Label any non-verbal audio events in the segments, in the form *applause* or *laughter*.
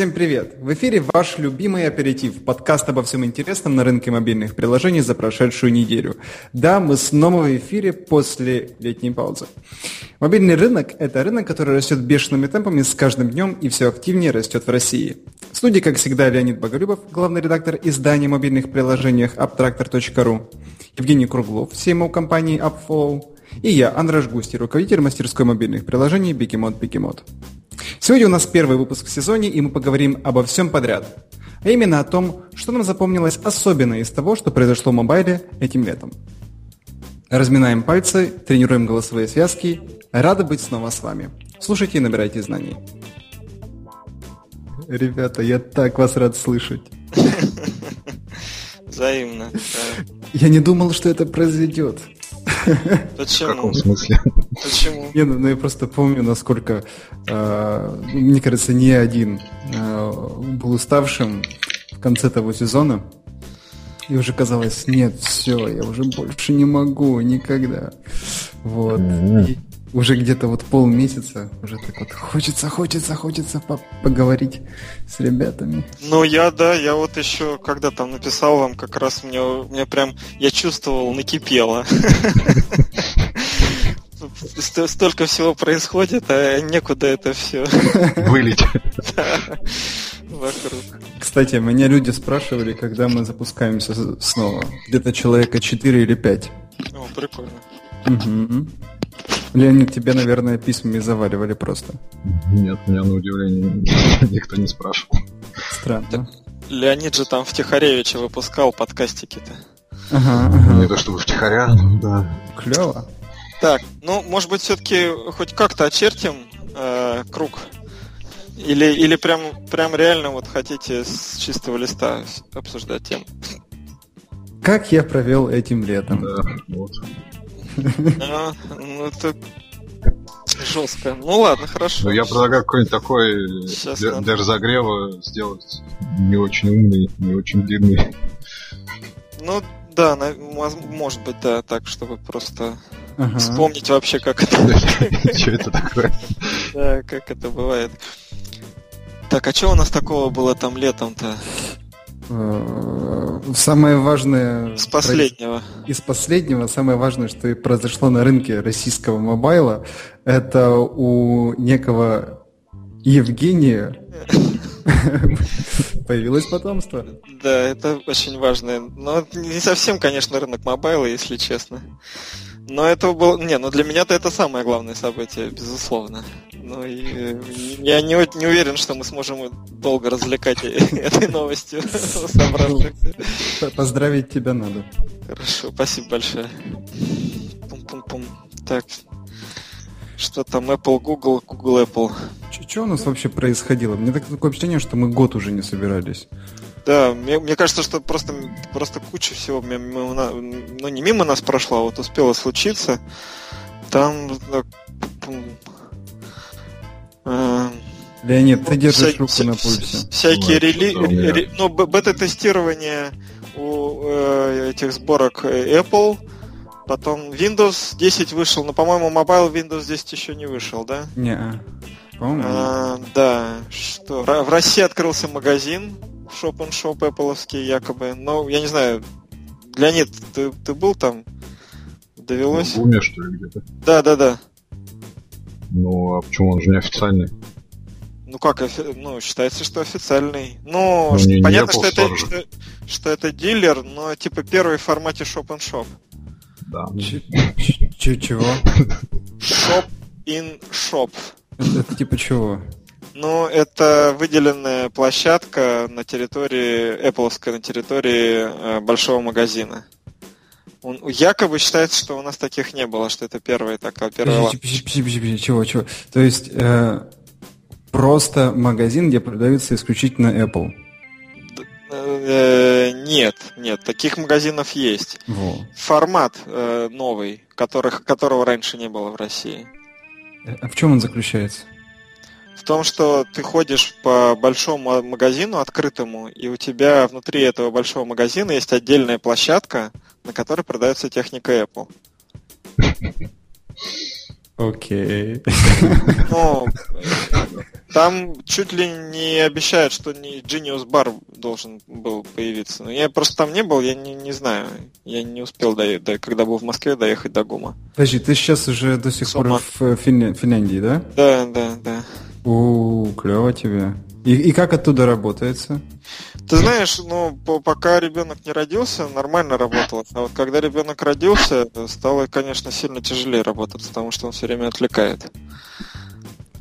Всем привет! В эфире ваш любимый аперитив, подкаст обо всем интересном на рынке мобильных приложений за прошедшую неделю. Да, мы снова в эфире после летней паузы. Мобильный рынок – это рынок, который растет бешеными темпами с каждым днем и все активнее растет в России. В студии, как всегда, Леонид Боголюбов, главный редактор издания мобильных приложениях Abtractor.ru, Евгений Круглов, CMO компании AppFollow, и я, Андрей Густи, руководитель мастерской мобильных приложений Бикемот Бикемот. Сегодня у нас первый выпуск в сезоне, и мы поговорим обо всем подряд. А именно о том, что нам запомнилось особенно из того, что произошло в мобайле этим летом. Разминаем пальцы, тренируем голосовые связки. Рада быть снова с вами. Слушайте и набирайте знаний. Ребята, я так вас рад слышать. *laughs* Взаимно. Я не думал, что это произойдет. Почему? В каком смысле? Почему? Не, ну, ну я просто помню, насколько, э, мне кажется, не один э, был уставшим в конце того сезона. И уже казалось, нет, все, я уже больше не могу никогда. Вот. И уже где-то вот полмесяца уже так вот хочется, хочется, хочется по поговорить с ребятами. Ну, я, да, я вот еще, когда там написал вам, как раз мне, мне прям, я чувствовал, накипело. Столько всего происходит, а некуда это все. Вылить. Вокруг. Кстати, меня люди спрашивали, когда мы запускаемся снова. Где-то человека 4 или 5. О, прикольно. Угу. Леонид, тебя, наверное, письмами заваливали просто. Нет, меня на удивление *laughs* никто не спрашивал. Странно. Леонид же там в Тихаревиче выпускал подкастики-то. Ага, ага. Не то чтобы втихаря, но да. Клево. Так, ну, может быть, все-таки хоть как-то очертим э, круг? Или, или прям, прям реально вот хотите с чистого листа обсуждать тему? Как я провел этим летом? Да, вот. А, ну, это жестко. Ну ладно, хорошо. Но я предлагаю какой-нибудь такой Сейчас для, надо. для разогрева сделать не очень умный, не очень длинный. Ну да, на- может быть, да, так, чтобы просто Ага. вспомнить вообще, как это, *laughs* Что это такое? да, как это бывает. Так, а что у нас такого было там летом-то? Э, Самое важное... С последнего. Из последнего самое важное, что и произошло на рынке российского мобайла, это у некого Евгения *laughs* появилось потомство. Да, это очень важно. Но не совсем, конечно, рынок мобайла, если честно. Но это было... Не, ну для меня-то это самое главное событие, безусловно. Ну и э, я не, не уверен, что мы сможем долго развлекать *laughs* этой новостью *laughs* собравшихся. Поздравить тебя надо. Хорошо, спасибо большое. Пум-пум-пум. Так. Что там Apple, Google, Google, Apple. Что у нас вообще происходило? Мне так- такое впечатление, что мы год уже не собирались. Да, мне, мне кажется, что просто, просто куча всего мимо, ну, не мимо нас прошла, а вот успело случиться. Там... э, пум, э, Леонид, ты держишь вся- руку вся- на пульсе. Всякие Ой, рели... меня. ре- ну, бета-тестирование у э, этих сборок э, Apple, потом Windows 10 вышел, но, по-моему, Mobile Windows 10 еще не вышел, да? Не, по-моему. А, да, что? В России открылся магазин Shop and Shop Apple'овский якобы. Но я не знаю, Леонид, ты, ты был там? Довелось? В уме, что ли, где-то? Да, да, да. Ну, а почему он же не официальный? Ну как, офи- ну, считается, что официальный. Ну, Ну, ш- не- не понятно, Apple что, это, что, что это дилер, но типа первый в формате Shop and Shop. Да. Ч- чего? Shop in Shop. Это, типа чего? Ну, это выделенная площадка на территории, Apple на территории э, большого магазина. Он, якобы считается, что у нас таких не было, что это первая такая, первая подожди, подожди, подожди, чего, чего? То есть э, просто магазин, где продаются исключительно Apple. Э, Нет, нет, таких магазинов есть. Во. Формат э, новый, которых, которого раньше не было в России. А в чем он заключается? В том, что ты ходишь по большому магазину открытому, и у тебя внутри этого большого магазина есть отдельная площадка, на которой продается техника Apple. *laughs* Окей. *laughs* Ну, *laughs* там чуть ли не обещают, что не Genius Bar должен был появиться. Но я просто там не был, я не, не знаю. Я не успел, до, до, когда был в Москве, доехать до ГУМа. Подожди, ты сейчас уже до сих Сума. пор в Фин... Финляндии, да? Да, да, да. У, клево тебе. И, и как оттуда работается? Ты знаешь, ну, пока ребенок не родился, нормально работало. А вот когда ребенок родился, стало, конечно, сильно тяжелее работать, потому что он все время отвлекает.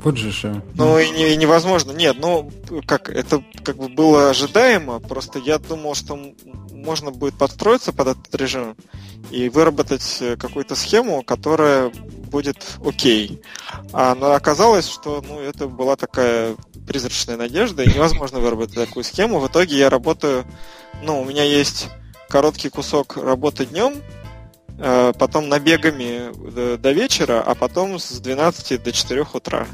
Вот же что. Ну и, не, и невозможно. Нет, ну как, это как бы было ожидаемо, просто я думал, что можно будет подстроиться под этот режим и выработать э, какую-то схему, которая будет окей. А но оказалось, что ну, это была такая призрачная надежда, и невозможно выработать такую схему. В итоге я работаю, ну, у меня есть короткий кусок работы днем, э, потом набегами до вечера, а потом с 12 до 4 утра.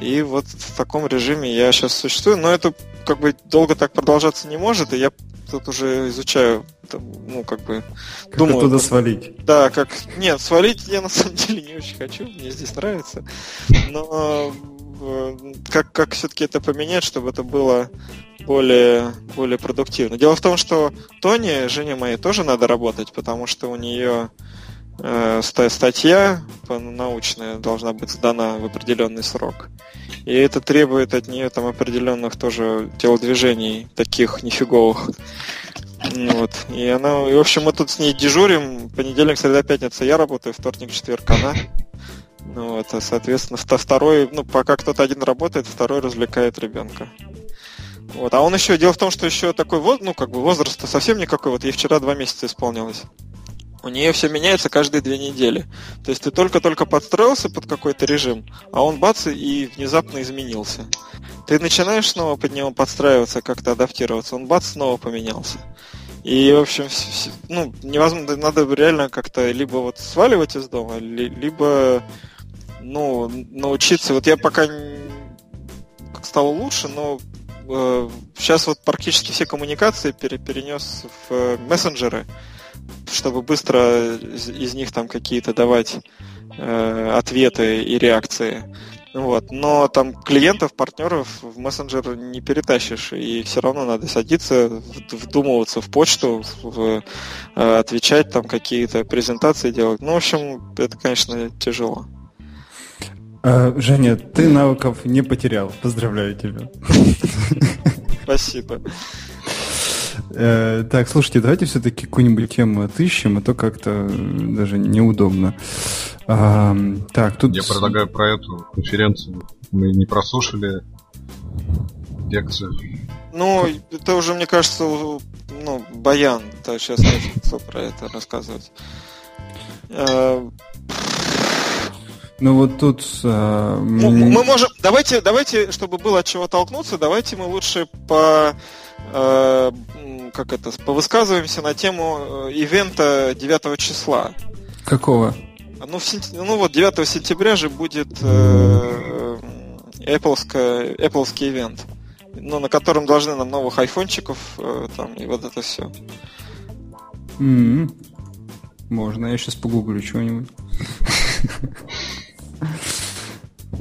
И вот в таком режиме я сейчас существую, но это как бы долго так продолжаться не может, и я тут уже изучаю, ну, как бы, как думаю... оттуда свалить. Да, как... Нет, свалить я на самом *laughs* деле не очень хочу, мне здесь нравится, но э, как, как все-таки это поменять, чтобы это было более, более продуктивно. Дело в том, что Тони, Жене моей, тоже надо работать, потому что у нее статья научная должна быть сдана в определенный срок. И это требует от нее там определенных тоже телодвижений, таких нифиговых. Вот. И она, и, в общем, мы тут с ней дежурим. Понедельник, среда, пятница я работаю, вторник, четверг она. Ну, вот, а, соответственно, второй, ну, пока кто-то один работает, второй развлекает ребенка. Вот. А он еще, дело в том, что еще такой вот, ну, как бы возраст совсем никакой. Вот ей вчера два месяца исполнилось у нее все меняется каждые две недели. То есть ты только-только подстроился под какой-то режим, а он бац и внезапно изменился. Ты начинаешь снова под него подстраиваться, как-то адаптироваться, он бац снова поменялся. И, в общем, ну, невозможно, надо реально как-то либо вот сваливать из дома, либо, ну, научиться. Вот я пока стало лучше, но э, сейчас вот практически все коммуникации пере, перенес в э, мессенджеры чтобы быстро из, из них там какие-то давать э, ответы и реакции. Вот. Но там клиентов, партнеров в мессенджер не перетащишь, и все равно надо садиться, вдумываться в почту, в, э, отвечать там какие-то презентации делать. Ну, в общем, это, конечно, тяжело. А, Женя, ты навыков не потерял. Поздравляю тебя. Спасибо. Э, так, слушайте, давайте все-таки какую-нибудь тему отыщем, а то как-то даже неудобно. А, так, тут... Я предлагаю про эту конференцию. Мы не прослушали лекцию. Ну, это уже, мне кажется, ну, Баян то сейчас начал про это рассказывать. Э, ну вот тут... А, мы, мы можем... Давайте, давайте, чтобы было от чего толкнуться, давайте мы лучше по Э, как это, повысказываемся на тему э, ивента 9 числа. Какого? Ну, в сентя... ну вот 9 сентября же будет э, Apple Appleский ивент, ну, на котором должны нам новых айфончиков э, там и вот это все. Mm-hmm. Можно, я сейчас погуглю чего-нибудь. *laughs*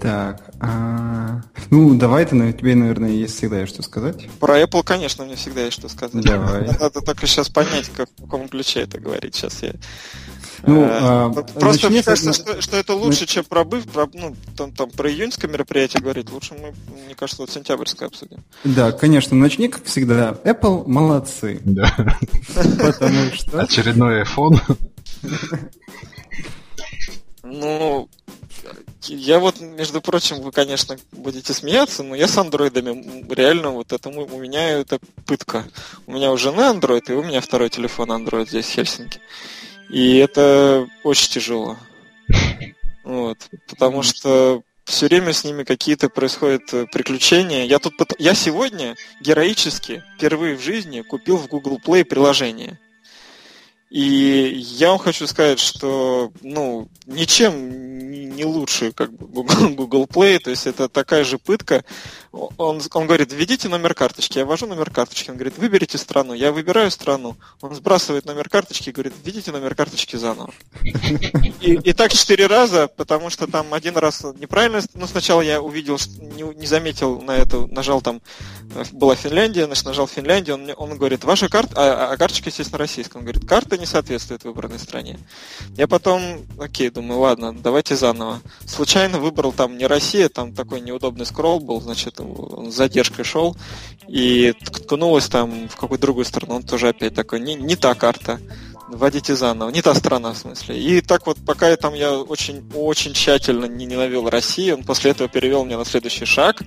Так, а... ну давай ты, тебе, наверное, есть всегда есть что сказать. Про Apple, конечно, мне всегда есть что сказать. Давай. *laughs* Надо только сейчас понять, как, в каком ключе это говорить. Сейчас я ну, а, Просто мне кажется, что, что это лучше, чем про, быв, про, ну, там, там, про июньское мероприятие говорить. Лучше мы, мне кажется, вот сентябрьское обсудим. Да, конечно. Начни, как всегда. Apple молодцы. Да. *laughs* Потому что... Очередной iPhone. Ну, я вот, между прочим, вы, конечно, будете смеяться, но я с андроидами реально вот это у меня это пытка. У меня у жены андроид, и у меня второй телефон андроид здесь в Хельсинки. И это очень тяжело. Вот. Потому что все время с ними какие-то происходят э, приключения. Я тут я сегодня героически впервые в жизни купил в Google Play приложение. И я вам хочу сказать, что ну, ничем не лучше как бы *laughs* Google Play, то есть это такая же пытка. Он, он говорит, введите номер карточки, я ввожу номер карточки, он говорит, выберите страну, я выбираю страну, он сбрасывает номер карточки и говорит, введите номер карточки заново. И, и так четыре раза, потому что там один раз неправильно, ну сначала я увидел, не, не заметил на это, нажал там, была Финляндия, значит, нажал Финляндию, он, он говорит, ваша карта, а, а карточка, естественно, российская, он говорит, карта не соответствует выбранной стране. Я потом, окей, думаю, ладно, давайте заново. Случайно выбрал там не Россия, там такой неудобный скролл был, значит, он с задержкой шел, и ткнулась там в какую-то другую страну, он тоже опять такой, не, не та карта вводите заново. Не та страна, в смысле. И так вот, пока я там я очень, очень тщательно не ненавидел Россию, он после этого перевел меня на следующий шаг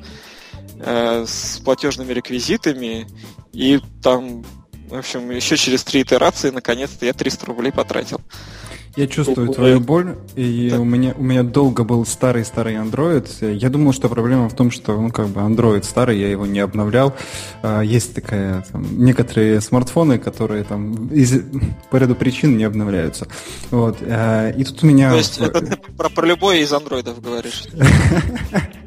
э, с платежными реквизитами, и там, в общем, еще через три итерации, наконец-то, я 300 рублей потратил. Я чувствую твою боль, и да. у меня у меня долго был старый-старый Android. Я думал, что проблема в том, что ну как бы Android старый, я его не обновлял. А, есть такая там, некоторые смартфоны, которые там из по ряду причин не обновляются. Вот. А, и тут у меня. То есть это ты про, про любой из андроидов говоришь? *laughs*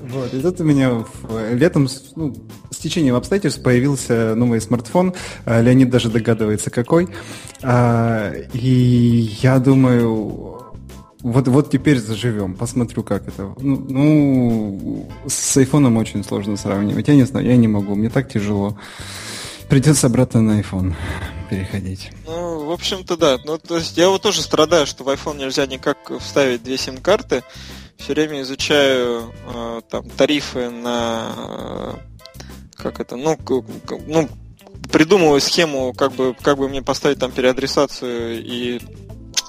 Вот, и тут у меня летом, ну, с течением обстоятельств появился новый смартфон. А, Леонид даже догадывается, какой. А, и я думаю, вот, вот теперь заживем, посмотрю, как это. Ну, ну, с айфоном очень сложно сравнивать. Я не знаю, я не могу, мне так тяжело. Придется обратно на iPhone переходить. Ну, в общем-то, да. Ну, то есть я вот тоже страдаю, что в iPhone нельзя никак вставить две сим-карты все время изучаю э, там тарифы на э, как это, ну, ну, придумываю схему, как бы, как бы мне поставить там переадресацию и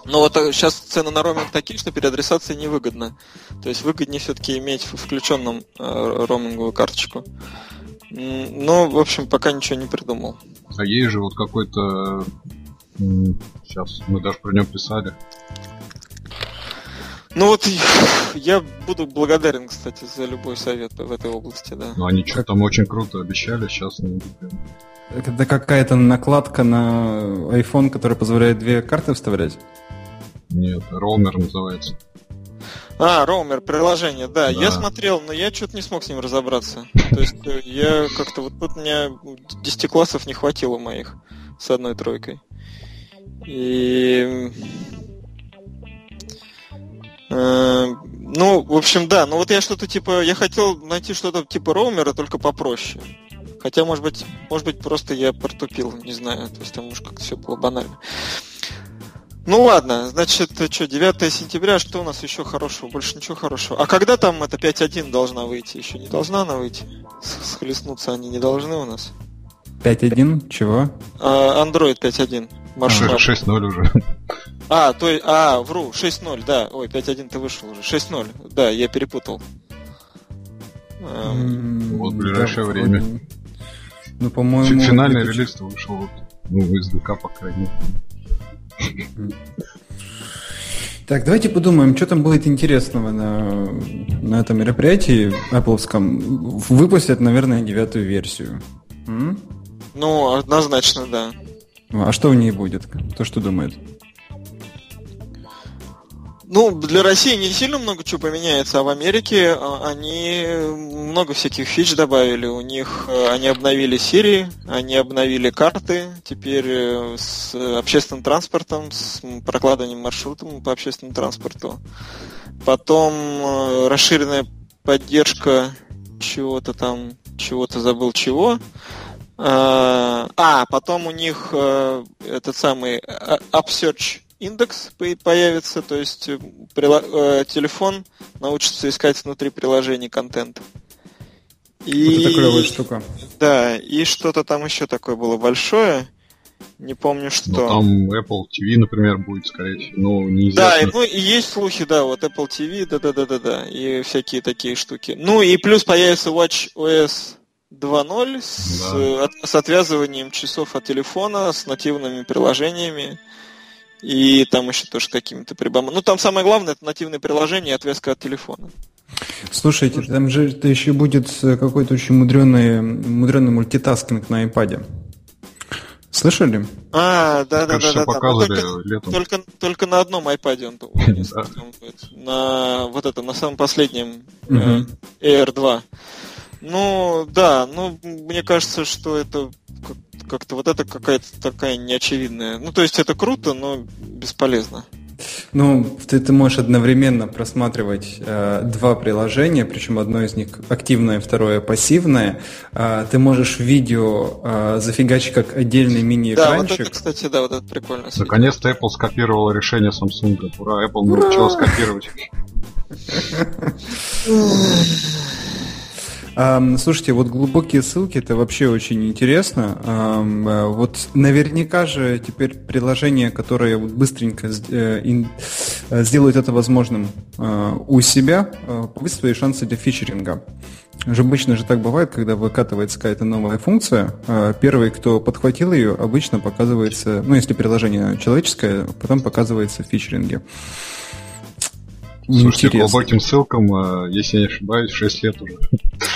но вот сейчас э, цены на роуминг такие, что переадресация невыгодна. То есть выгоднее все-таки иметь в включенном э, роуминговую карточку. Ну, в общем, пока ничего не придумал. А есть же вот какой-то... Сейчас мы даже про него писали. Ну вот *laughs* я буду благодарен, кстати, за любой совет в этой области, да. Ну они что-то там очень круто обещали, сейчас не Это какая-то накладка на iPhone, которая позволяет две карты вставлять? Нет, роумер называется. А, роумер, приложение, да. да. Я смотрел, но я что-то не смог с ним разобраться. То есть э, я как-то вот тут у меня 10 классов не хватило моих с одной тройкой. И ну, в общем, да. Ну вот я что-то типа, я хотел найти что-то типа роумера, только попроще. Хотя, может быть, может быть, просто я протупил, не знаю. То есть там уж как-то все было банально. Ну ладно, значит, что, 9 сентября, что у нас еще хорошего? Больше ничего хорошего. А когда там это 5.1 должна выйти? Еще не должна она выйти? Схлестнуться они не должны у нас. 5.1? Чего? А, Android 5.1. Маршрут. 6.0 уже. А, то есть, а, вру, 6.0, да. Ой, 5.1 ты вышел уже. 6.0, да, я перепутал. Эм, вот в ближайшее время. Ну, по-моему... Финальный релиз вышел вот, ну, в SDK, по крайней мере. Так, давайте подумаем, что там будет интересного на, на этом мероприятии Apple. Выпустят, наверное, девятую версию. М? Ну, однозначно, да. А что в ней будет? Кто что думает? Ну, для России не сильно много чего поменяется, а в Америке а, они много всяких фич добавили. У них э, они обновили Siri, они обновили карты, теперь э, с общественным транспортом, с прокладыванием маршрутом по общественному транспорту. Потом э, расширенная поддержка чего-то там, чего-то забыл чего. А, потом у них э, этот самый Upsearch индекс появится, то есть э, э, телефон научится искать внутри приложений контент. И... Вот это клевая штука. Да, и что-то там еще такое было большое. Не помню что. Ну, там Apple TV, например, будет, скорее всего, ну, неизвестно. Да, и, ну и есть слухи, да, вот Apple TV, да-да-да-да-да, и всякие такие штуки. Ну и плюс появится Watch OS 2.0 с, да. от, с отвязыванием часов от телефона, с нативными приложениями. И там еще тоже какими-то прибамами. Ну, там самое главное, это нативное приложение и отвязка от телефона. Слушайте, там же это еще будет какой-то очень мудренный, мудренный мультитаскинг на iPad. Слышали? А, да, да, да, да. показывали только, летом. Только, только на одном iPad он, он на вот это, на самом последнем uh Air 2. Ну, да, ну, мне кажется, что это как-то вот это какая-то такая неочевидная. Ну, то есть это круто, но бесполезно. Ну, ты, ты можешь одновременно просматривать э, два приложения, причем одно из них активное, второе пассивное. Э, ты можешь видео э, зафигачить как отдельный мини-экранчик. Да, вот это, кстати, да, вот это прикольно. Наконец-то Apple скопировал решение Samsung. Ура, Apple научилась копировать. *laughs* Слушайте, вот глубокие ссылки это вообще очень интересно. Э, вот наверняка же теперь приложения, которые быстренько э, э, сделают это возможным у себя, повысят свои шансы для фичеринга. Обычно же так бывает, когда выкатывается какая-то новая функция, первый, кто подхватил ее, обычно показывается, ну, если приложение человеческое, потом показывается в фичеринге. Слушайте, Интересно. глубоким ссылкам, если я не ошибаюсь, 6 лет уже.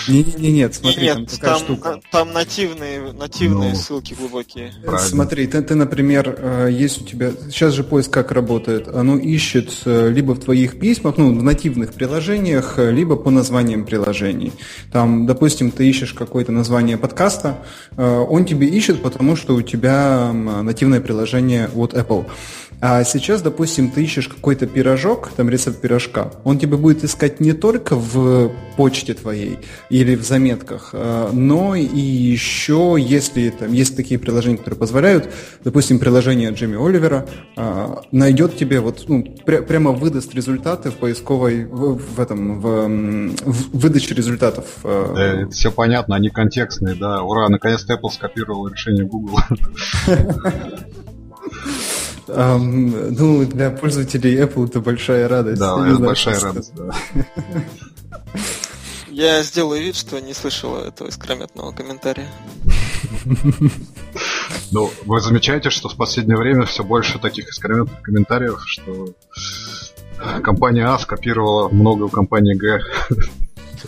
Не-не-не, нет, смотри, нет, там такая там, штука. Там нативные, нативные ну, ссылки глубокие. Правильно. Смотри, ты, ты, например, э, есть у тебя... Сейчас же поиск как работает? Оно ищет э, либо в твоих письмах, ну, в нативных приложениях, э, либо по названиям приложений. Там, допустим, ты ищешь какое-то название подкаста, он тебе ищет, потому что у тебя нативное приложение от Apple. А сейчас, допустим, ты ищешь какой-то пирожок, там рецепт пирожка, он тебе будет искать не только в почте твоей или в заметках, а, но и еще, если там есть такие приложения, которые позволяют, допустим, приложение Джимми Оливера а, найдет тебе вот ну, пря- прямо выдаст результаты в поисковой в, в этом в, в выдаче результатов. А. Да, это все понятно, они контекстные, да. Ура, наконец-то Apple скопировал решение Google. *laughs* Um, ну, для пользователей Apple это большая радость. Да, это большая радость, да. *laughs* Я сделаю вид, что не слышал этого искрометного комментария. *laughs* Ну, вы замечаете, что в последнее время все больше таких искрометных комментариев, что компания А скопировала много у компании Г.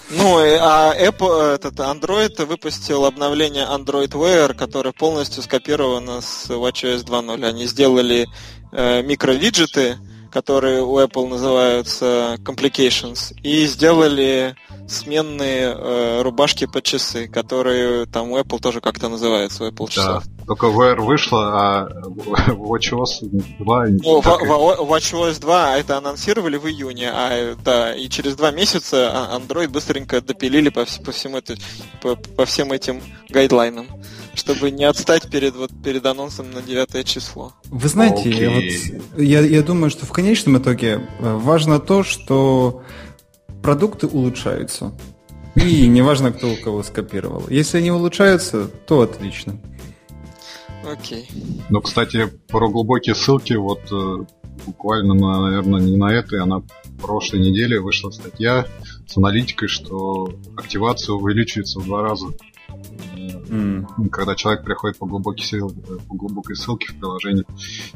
Ну, а Apple, этот Android выпустил обновление Android Wear, которое полностью скопировано с WatchOS 2.0. Они сделали э, микровиджеты, которые у Apple называются complications, и сделали сменные э, рубашки под часы, которые там у Apple тоже как-то называются, у Apple часов. Да, только Wear вышла, а WatchOS 2... Ну, WatchOS 2 это анонсировали в июне, а да, и через два месяца а, Android быстренько допилили по, по, всему это, по, по всем этим гайдлайнам чтобы не отстать перед, вот, перед анонсом на 9 число. Вы знаете, okay. я, вот, я, я думаю, что в конечном итоге э, важно то, что продукты улучшаются. И неважно, кто у кого скопировал. Если они улучшаются, то отлично. Окей. Okay. Ну, кстати, про глубокие ссылки, вот э, буквально, на, наверное, не на этой, а на прошлой неделе вышла статья с аналитикой, что активация увеличивается в два раза Mm. Когда человек приходит по глубокой, ссыл, по глубокой ссылке в приложение,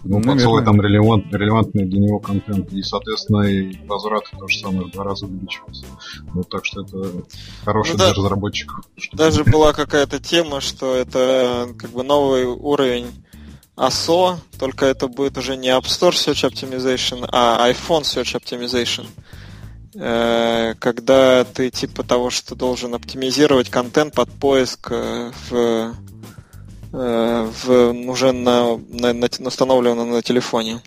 ему ну, подсовывает там релевант, релевантный для него контент. И, соответственно, и возврат то же самое в два раза увеличивается. Вот так что это хороший ну, для да, разработчиков. Даже была какая-то тема, что это как бы новый уровень ASO, только это будет уже не App Store Search Optimization, а iPhone Search Optimization. Э, когда ты типа того, что должен оптимизировать контент под поиск э, в, э, в уже на, на, на, установленном на телефоне.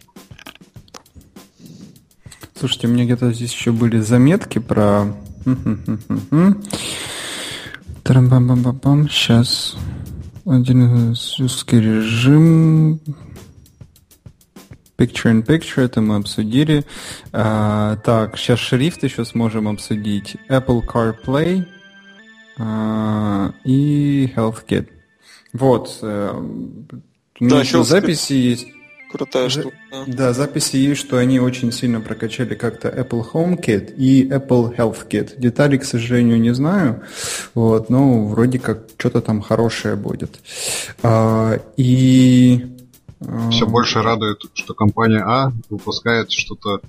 Слушайте, у меня где-то здесь еще были заметки про... Сейчас. Один русский режим. Picture in Picture, это мы обсудили. А, так, сейчас шрифт еще сможем обсудить. Apple CarPlay а, и HealthKit. Вот. У меня да, еще записи есть. Крутая штука. Да, записи есть, что они очень сильно прокачали как-то Apple HomeKit и Apple HealthKit. Детали, к сожалению, не знаю. Вот, но вроде как что-то там хорошее будет. А, и все больше радует, что компания А выпускает что-то,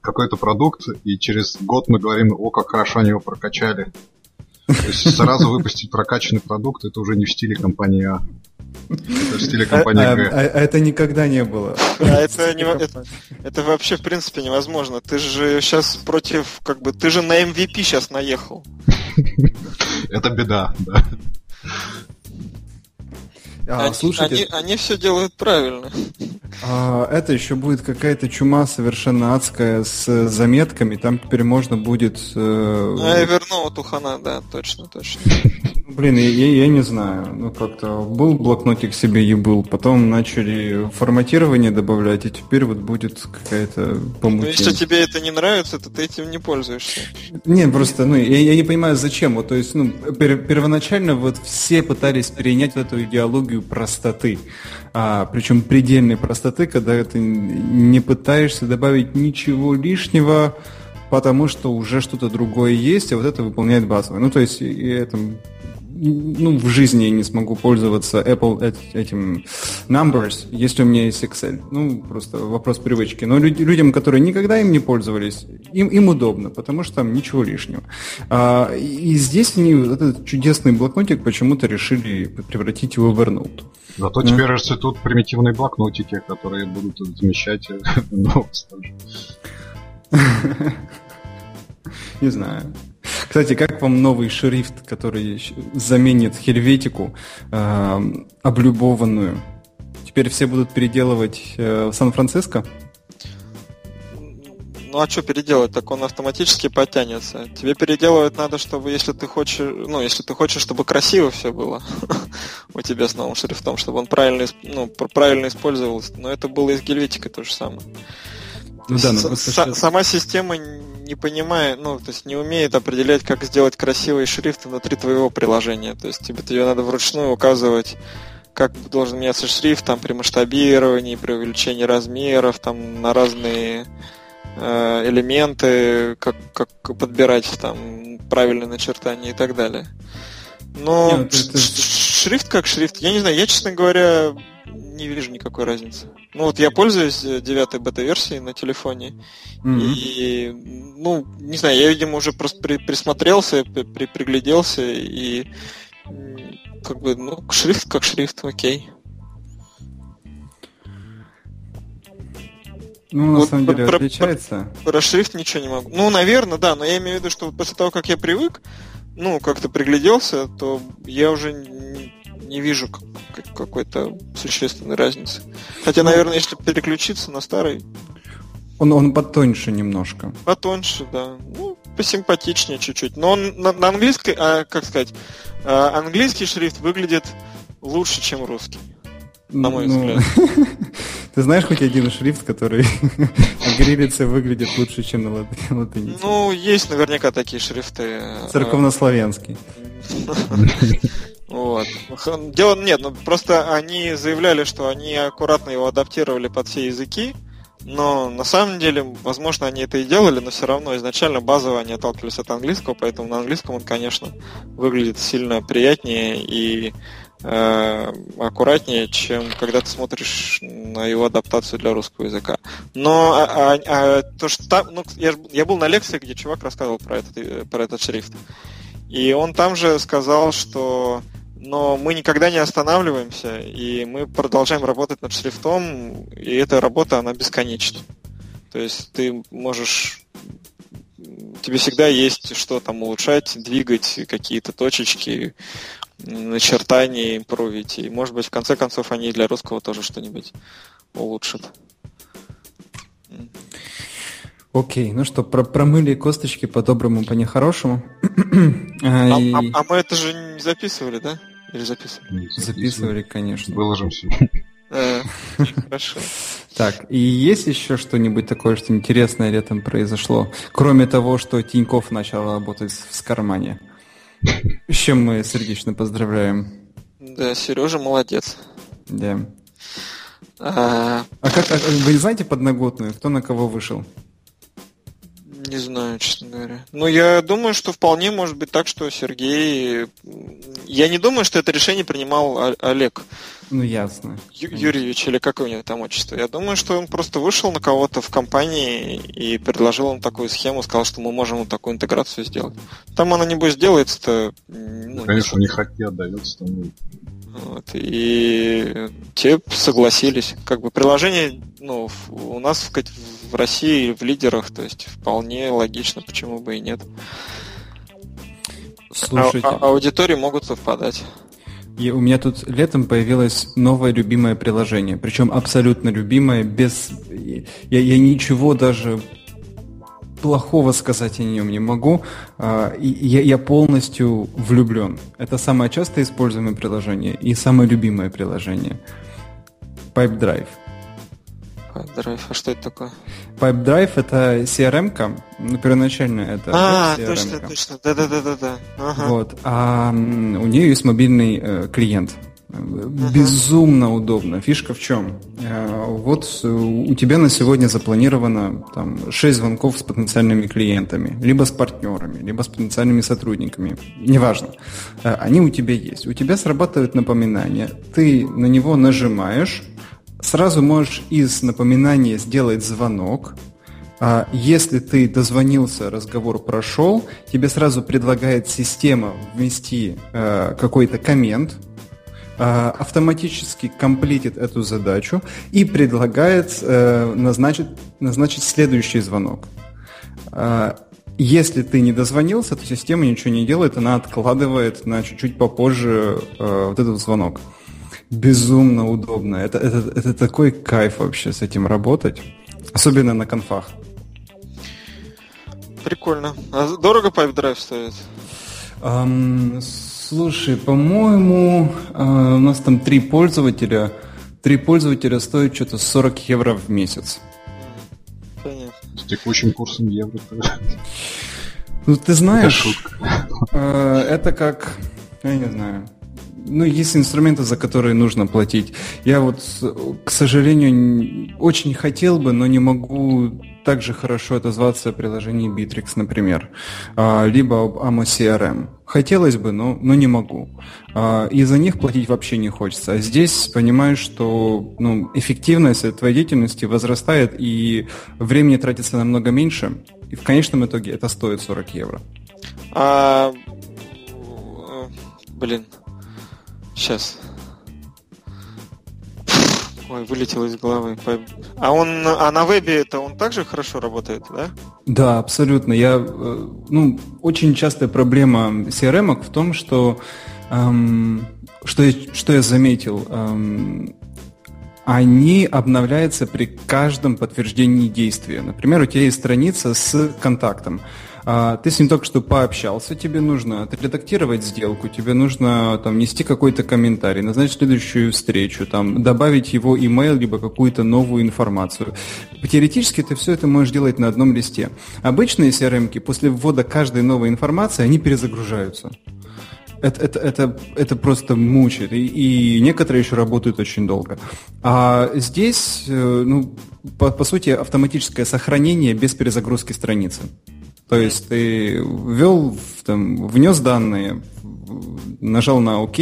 какой-то продукт, и через год мы говорим, о, как хорошо они его прокачали. То есть сразу выпустить прокачанный продукт, это уже не в стиле компании А. Это в стиле компании а, Г. а, а это никогда не было. А это, не, это, это вообще в принципе невозможно. Ты же сейчас против, как бы, ты же на MVP сейчас наехал. Это беда, да. А, они, слушайте, они, они все делают правильно. а, это еще будет какая-то чума совершенно адская с заметками. Там теперь можно будет... э, Ну, я вернул Тухана, да, точно, точно. Блин, я, я- я не знаю. Ну, как-то был блокнотик себе и был. Потом начали форматирование добавлять, и теперь вот будет какая-то Ну, помутень. если тебе это не нравится, то ты этим не пользуешься. Не, просто, ну, я, я не понимаю, зачем. Вот, то есть, ну, пер- первоначально вот все пытались перенять вот эту идеологию простоты. А, причем предельной простоты, когда ты не пытаешься добавить ничего лишнего, потому что уже что-то другое есть, а вот это выполняет базовое. Ну, то есть, и и это, ну, в жизни я не смогу пользоваться Apple эт- этим Numbers, если у меня есть Excel. Ну, просто вопрос привычки. Но люд- людям, которые никогда им не пользовались, им, им удобно, потому что там ничего лишнего. А, и здесь они этот чудесный блокнотик почему-то решили превратить в Evernote. Зато теперь расцветут примитивные блокнотики, которые будут замещать э, *laughs* новость тоже. *laughs* Не знаю. Кстати, как вам новый шрифт, который заменит Хельветику э, облюбованную? Теперь все будут переделывать э, в Сан-Франциско? Ну а что переделать? Так он автоматически подтянется. Тебе переделывать надо, чтобы если ты хочешь, ну, если ты хочешь, чтобы красиво все было *laughs* у тебя с новым шрифтом, чтобы он правильно, ну, пр- правильно использовался. Но это было из Гельветика то же самое. Ну да, но что- Сама система не понимает, ну, то есть не умеет определять, как сделать красивый шрифт внутри твоего приложения. То есть тебе тебе надо вручную указывать, как должен меняться шрифт там при масштабировании, при увеличении размеров, там на разные э, элементы, как, как подбирать там правильное начертание и так далее. Но Не, ну, ш- шрифт как шрифт, я не знаю, я, честно говоря, не вижу никакой разницы. Ну вот я пользуюсь э, девятой бета-версией на телефоне, Мгм. и, ну, не знаю, я, видимо, уже просто при- присмотрелся, при- при- пригляделся, и как бы, ну, шрифт как шрифт, окей. Ну, на вот самом про- деле, про- отличается. Про шрифт ничего не могу. Ну, наверное, да, но я имею в виду, что после того, как я привык, ну, как-то пригляделся, то я уже не, вижу как- как- какой-то существенной разницы. Хотя, наверное, если переключиться на старый, Он, он потоньше немножко. потоньше, да. Ну, посимпатичнее чуть-чуть. Но он на, на английской, а, как сказать, а, английский шрифт выглядит лучше, чем русский. На мой Ну, взгляд. *laughs* Ты знаешь хоть один шрифт, который *laughs* на грилице выглядит лучше, чем на латы- латынице? Ну, есть наверняка такие шрифты. а, Церковнославянский. *laughs* Вот. Дело нет, ну просто они заявляли, что они аккуратно его адаптировали под все языки, но на самом деле, возможно, они это и делали, но все равно изначально базово они отталкивались от английского, поэтому на английском он, конечно, выглядит сильно приятнее и э, аккуратнее, чем когда ты смотришь на его адаптацию для русского языка. Но а- а- а то, что там, ну, я, я был на лекции, где чувак рассказывал про этот, э, про этот шрифт. И он там же сказал, что но мы никогда не останавливаемся, и мы продолжаем работать над шрифтом, и эта работа, она бесконечна. То есть ты можешь... Тебе всегда есть что там улучшать, двигать какие-то точечки, начертания, импровить. И, может быть, в конце концов, они для русского тоже что-нибудь улучшат. Окей, ну что, про промыли косточки по-доброму, по-нехорошему. *clears throat* А, А, а- а мы это же не записывали, да? Или записывали? Записывали, конечно. Выложим все. Э, Хорошо. Так, и есть еще что-нибудь такое, что интересное летом произошло? Кроме того, что Тиньков начал работать в кармане. С чем мы сердечно поздравляем. Да, Сережа молодец. Да. А, А как, а вы знаете подноготную? Кто на кого вышел? Не знаю, честно говоря. Ну, я думаю, что вполне может быть так, что Сергей... Я не думаю, что это решение принимал Олег Ну, ясно. Ю- Юрьевич, или как у него там отчество. Я думаю, что он просто вышел на кого-то в компании и предложил им такую схему, сказал, что мы можем вот такую интеграцию сделать. Там она, небось, делается-то... ну, Конечно, не хотят, дается там. Вот, и те согласились. Как бы приложение ну, у нас в, в России в лидерах, то есть вполне логично, почему бы и нет. Слушайте. А, а, аудитории могут совпадать. И у меня тут летом появилось новое любимое приложение, причем абсолютно любимое, без... Я, я ничего даже плохого сказать о нем не могу. А, я, я полностью влюблен. Это самое часто используемое приложение и самое любимое приложение. Pipe Drive. Pipe а что это такое? Pipe Drive это CRM-ка, ну, первоначально это А, точно, точно, да-да-да-да. Ага. Вот, а у нее есть мобильный э, клиент. Безумно удобно. Фишка в чем? Э, вот у тебя на сегодня запланировано там, 6 звонков с потенциальными клиентами, либо с партнерами, либо с потенциальными сотрудниками. Неважно. Э, они у тебя есть. У тебя срабатывает напоминание. Ты на него нажимаешь, Сразу можешь из напоминания сделать звонок. А если ты дозвонился, разговор прошел, тебе сразу предлагает система ввести э, какой-то коммент, э, автоматически комплитит эту задачу и предлагает э, назначить, назначить следующий звонок. Э, если ты не дозвонился, то система ничего не делает, она откладывает на чуть-чуть попозже э, вот этот звонок безумно удобно. Это, это, это такой кайф вообще с этим работать. Особенно на конфах. Прикольно. А дорого Pipe Drive стоит? Um, слушай, по-моему, uh, у нас там три пользователя. Три пользователя стоят что-то 40 евро в месяц. Понятно. С текущим курсом евро. Ну, ты знаешь, это, это как, я не знаю, ну, есть инструменты, за которые нужно платить. Я вот, к сожалению, очень хотел бы, но не могу так же хорошо отозваться о приложении Bittrex, например, а, либо об AMO CRM. Хотелось бы, но, но не могу. А, и за них платить вообще не хочется. А здесь понимаешь, что ну, эффективность твоей деятельности возрастает, и времени тратится намного меньше. И в конечном итоге это стоит 40 евро. А, блин, Сейчас. Ой, вылетело из головы. А он, а на вебе это он также хорошо работает, да? Да, абсолютно. Я, э, ну, очень частая проблема CRM в том, что, эм, что, я, что я заметил, эм, они обновляются при каждом подтверждении действия. Например, у тебя есть страница с контактом. А, ты с ним только что пообщался, тебе нужно отредактировать сделку, тебе нужно там нести какой-то комментарий, назначить следующую встречу, там добавить его email либо какую-то новую информацию. Теоретически ты все это можешь делать на одном листе. Обычные CRM после ввода каждой новой информации они перезагружаются. Это, это, это, это просто мучает. И, и некоторые еще работают очень долго. А здесь, э, ну, по, по сути, автоматическое сохранение без перезагрузки страницы. То есть ты ввел, там, внес данные, нажал на ОК,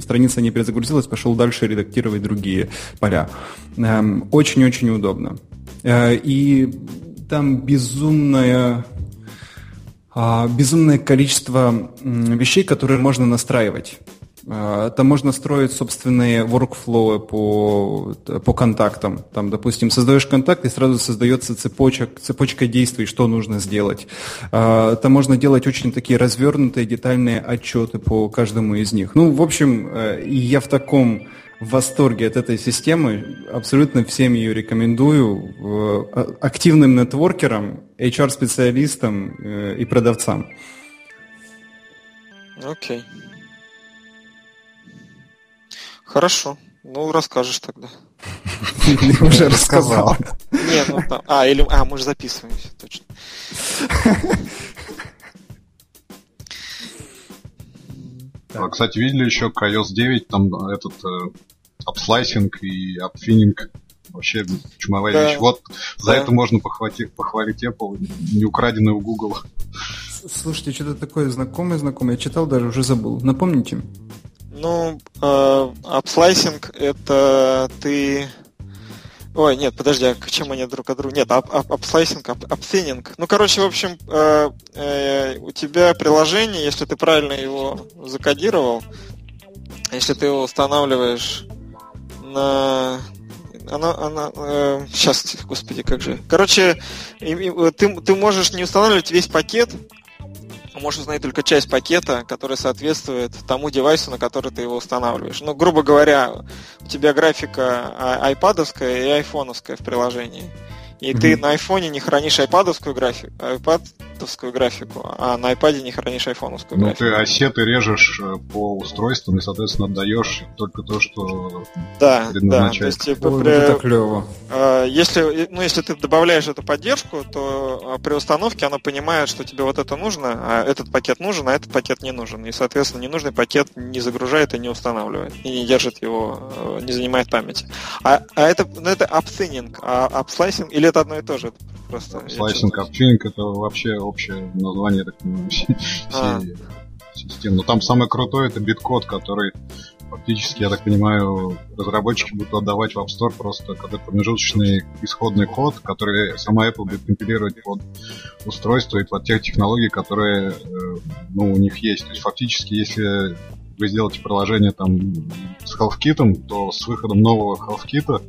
страница не перезагрузилась, пошел дальше редактировать другие поля. Эм, очень-очень удобно. Э, и там безумное, а, безумное количество вещей, которые можно настраивать. А, там можно строить собственные workflow по, по контактам. Там, допустим, создаешь контакт, и сразу создается цепочек, цепочка действий, что нужно сделать. А, там можно делать очень такие развернутые, детальные отчеты по каждому из них. Ну, в общем, э, я в таком восторге от этой системы. Абсолютно всем ее рекомендую. А, активным нетворкерам, HR-специалистам э, и продавцам. Окей. Okay. Хорошо. Ну, расскажешь тогда. Уже рассказал. Не, ну там... А, или... А, мы же записываемся, точно. А, кстати, видели еще к iOS 9 там этот э, app slicing и app thinning вообще чумовая да. вещь. Вот да. за это можно похвалить, похвалить Apple, не украденный у Google. Слушайте, что-то такое знакомое, знакомое. Я читал, даже уже забыл. Напомните. Ну, э, app slicing это ты... Ой, нет, подожди, а к чему они друг от друга? Нет, app, app, app slicing, app, app thinning. Ну, короче, в общем, э, э, у тебя приложение, если ты правильно его закодировал, Если ты его устанавливаешь на она, она, э, сейчас, господи, как же. Короче, ты, ты можешь не устанавливать весь пакет, можешь узнать только часть пакета, которая соответствует тому девайсу, на который ты его устанавливаешь. Ну, грубо говоря, у тебя графика айпадовская и айфоновская в приложении. И mm-hmm. ты на айфоне не хранишь айпадовскую графику, айпадовскую графику, а на айпаде не хранишь айфоновскую ну, графику. Ну, ты осеты режешь э, по устройствам и, соответственно, отдаешь только то, что Да, да. То есть, Ой, при... это клево. Э, если, ну, если ты добавляешь эту поддержку, то э, при установке она понимает, что тебе вот это нужно, а этот пакет нужен, а этот пакет не нужен. И, соответственно, ненужный пакет не загружает и не устанавливает. И не держит его, не занимает памяти. А, а это, ну, это app thinning, а app slicing или это одно и то же? Просто Slicing, app thinning это вообще общее название, так понимаю, а. системы. Но там самое крутое это биткод, который фактически, я так понимаю, разработчики будут отдавать в App Store просто когда промежуточный исходный код, который сама Apple будет компилировать под устройство и под тех технологий, которые э, ну, у них есть. То есть фактически, если вы сделаете приложение там с HealthKit, то с выходом нового HealthKit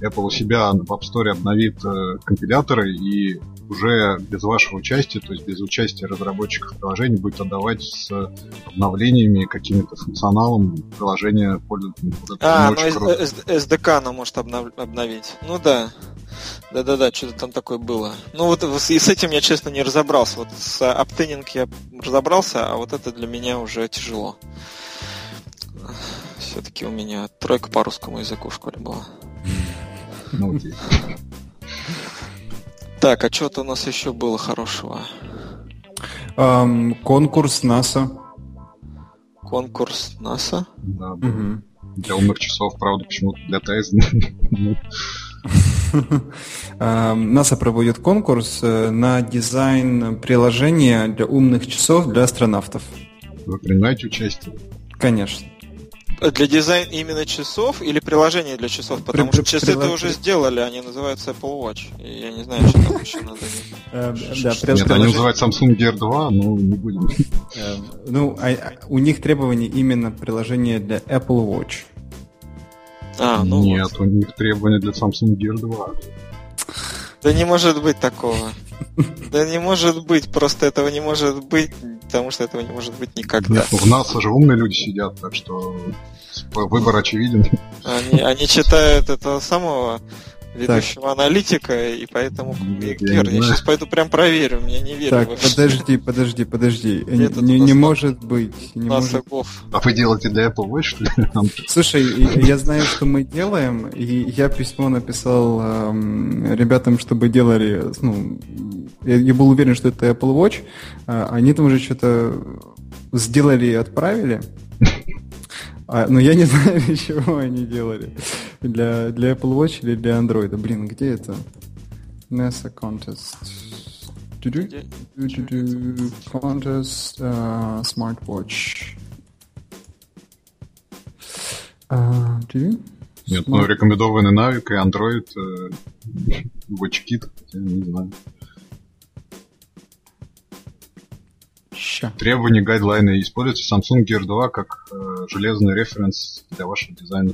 Apple у себя в App Store обновит э, компиляторы и уже без вашего участия, то есть без участия разработчиков приложений, будет отдавать с обновлениями, какими-то функционалом приложения пользователям. А, ну SDK оно может обнов... обновить. Ну да. Да-да-да, что-то там такое было. Ну вот и с этим я, честно, не разобрался. Вот с Aptaining я разобрался, а вот это для меня уже тяжело. Все-таки у меня тройка по русскому языку в школе была. Ну, так, а что-то у нас еще было хорошего? Um, конкурс НАСА. Конкурс НАСА? Да, угу. Для умных часов, правда, почему-то для Тайзен. *laughs* НАСА проводит конкурс э, на дизайн приложения для умных часов для астронавтов. Вы принимаете участие? Конечно. Для дизайна именно часов или приложения для часов? Потому при, что часы это уже сделали, они называются Apple Watch. И я не знаю, что там еще надо. Э, Нет, они называются Samsung Gear 2, но не будем. Э, ну, а, а, у них требования именно приложения для Apple Watch. А, ну Нет, вот. у них требования для Samsung Gear 2. Да не может быть такого. Да не может быть, просто этого не может быть, потому что этого не может быть никогда. Нет, ну, в нас же умные люди сидят, так что выбор очевиден. Они, они читают этого самого ведущего так. аналитика, и поэтому я, я, я сейчас пойду прям проверю, мне не верю. Так, вообще. подожди, подожди, подожди. Не, не, не может быть. Не может... А вы делаете для Apple Watch, что ли? Слушай, я знаю, что мы делаем, и я письмо написал эм, ребятам, чтобы делали, ну, я, я был уверен, что это Apple Watch, а они там уже что-то сделали и отправили. *laughs* А, ну, я не *laughs* знаю, для чего они делали. Для, для Apple Watch или для Android. Блин, где это? NASA Contest. Contest uh, Smartwatch. Uh, Нет, ну рекомендованы Navic и Android э, WatchKit, не знаю. Ща. Требования, гайдлайны. Используйте Samsung Gear 2 как э, железный референс для вашего дизайна.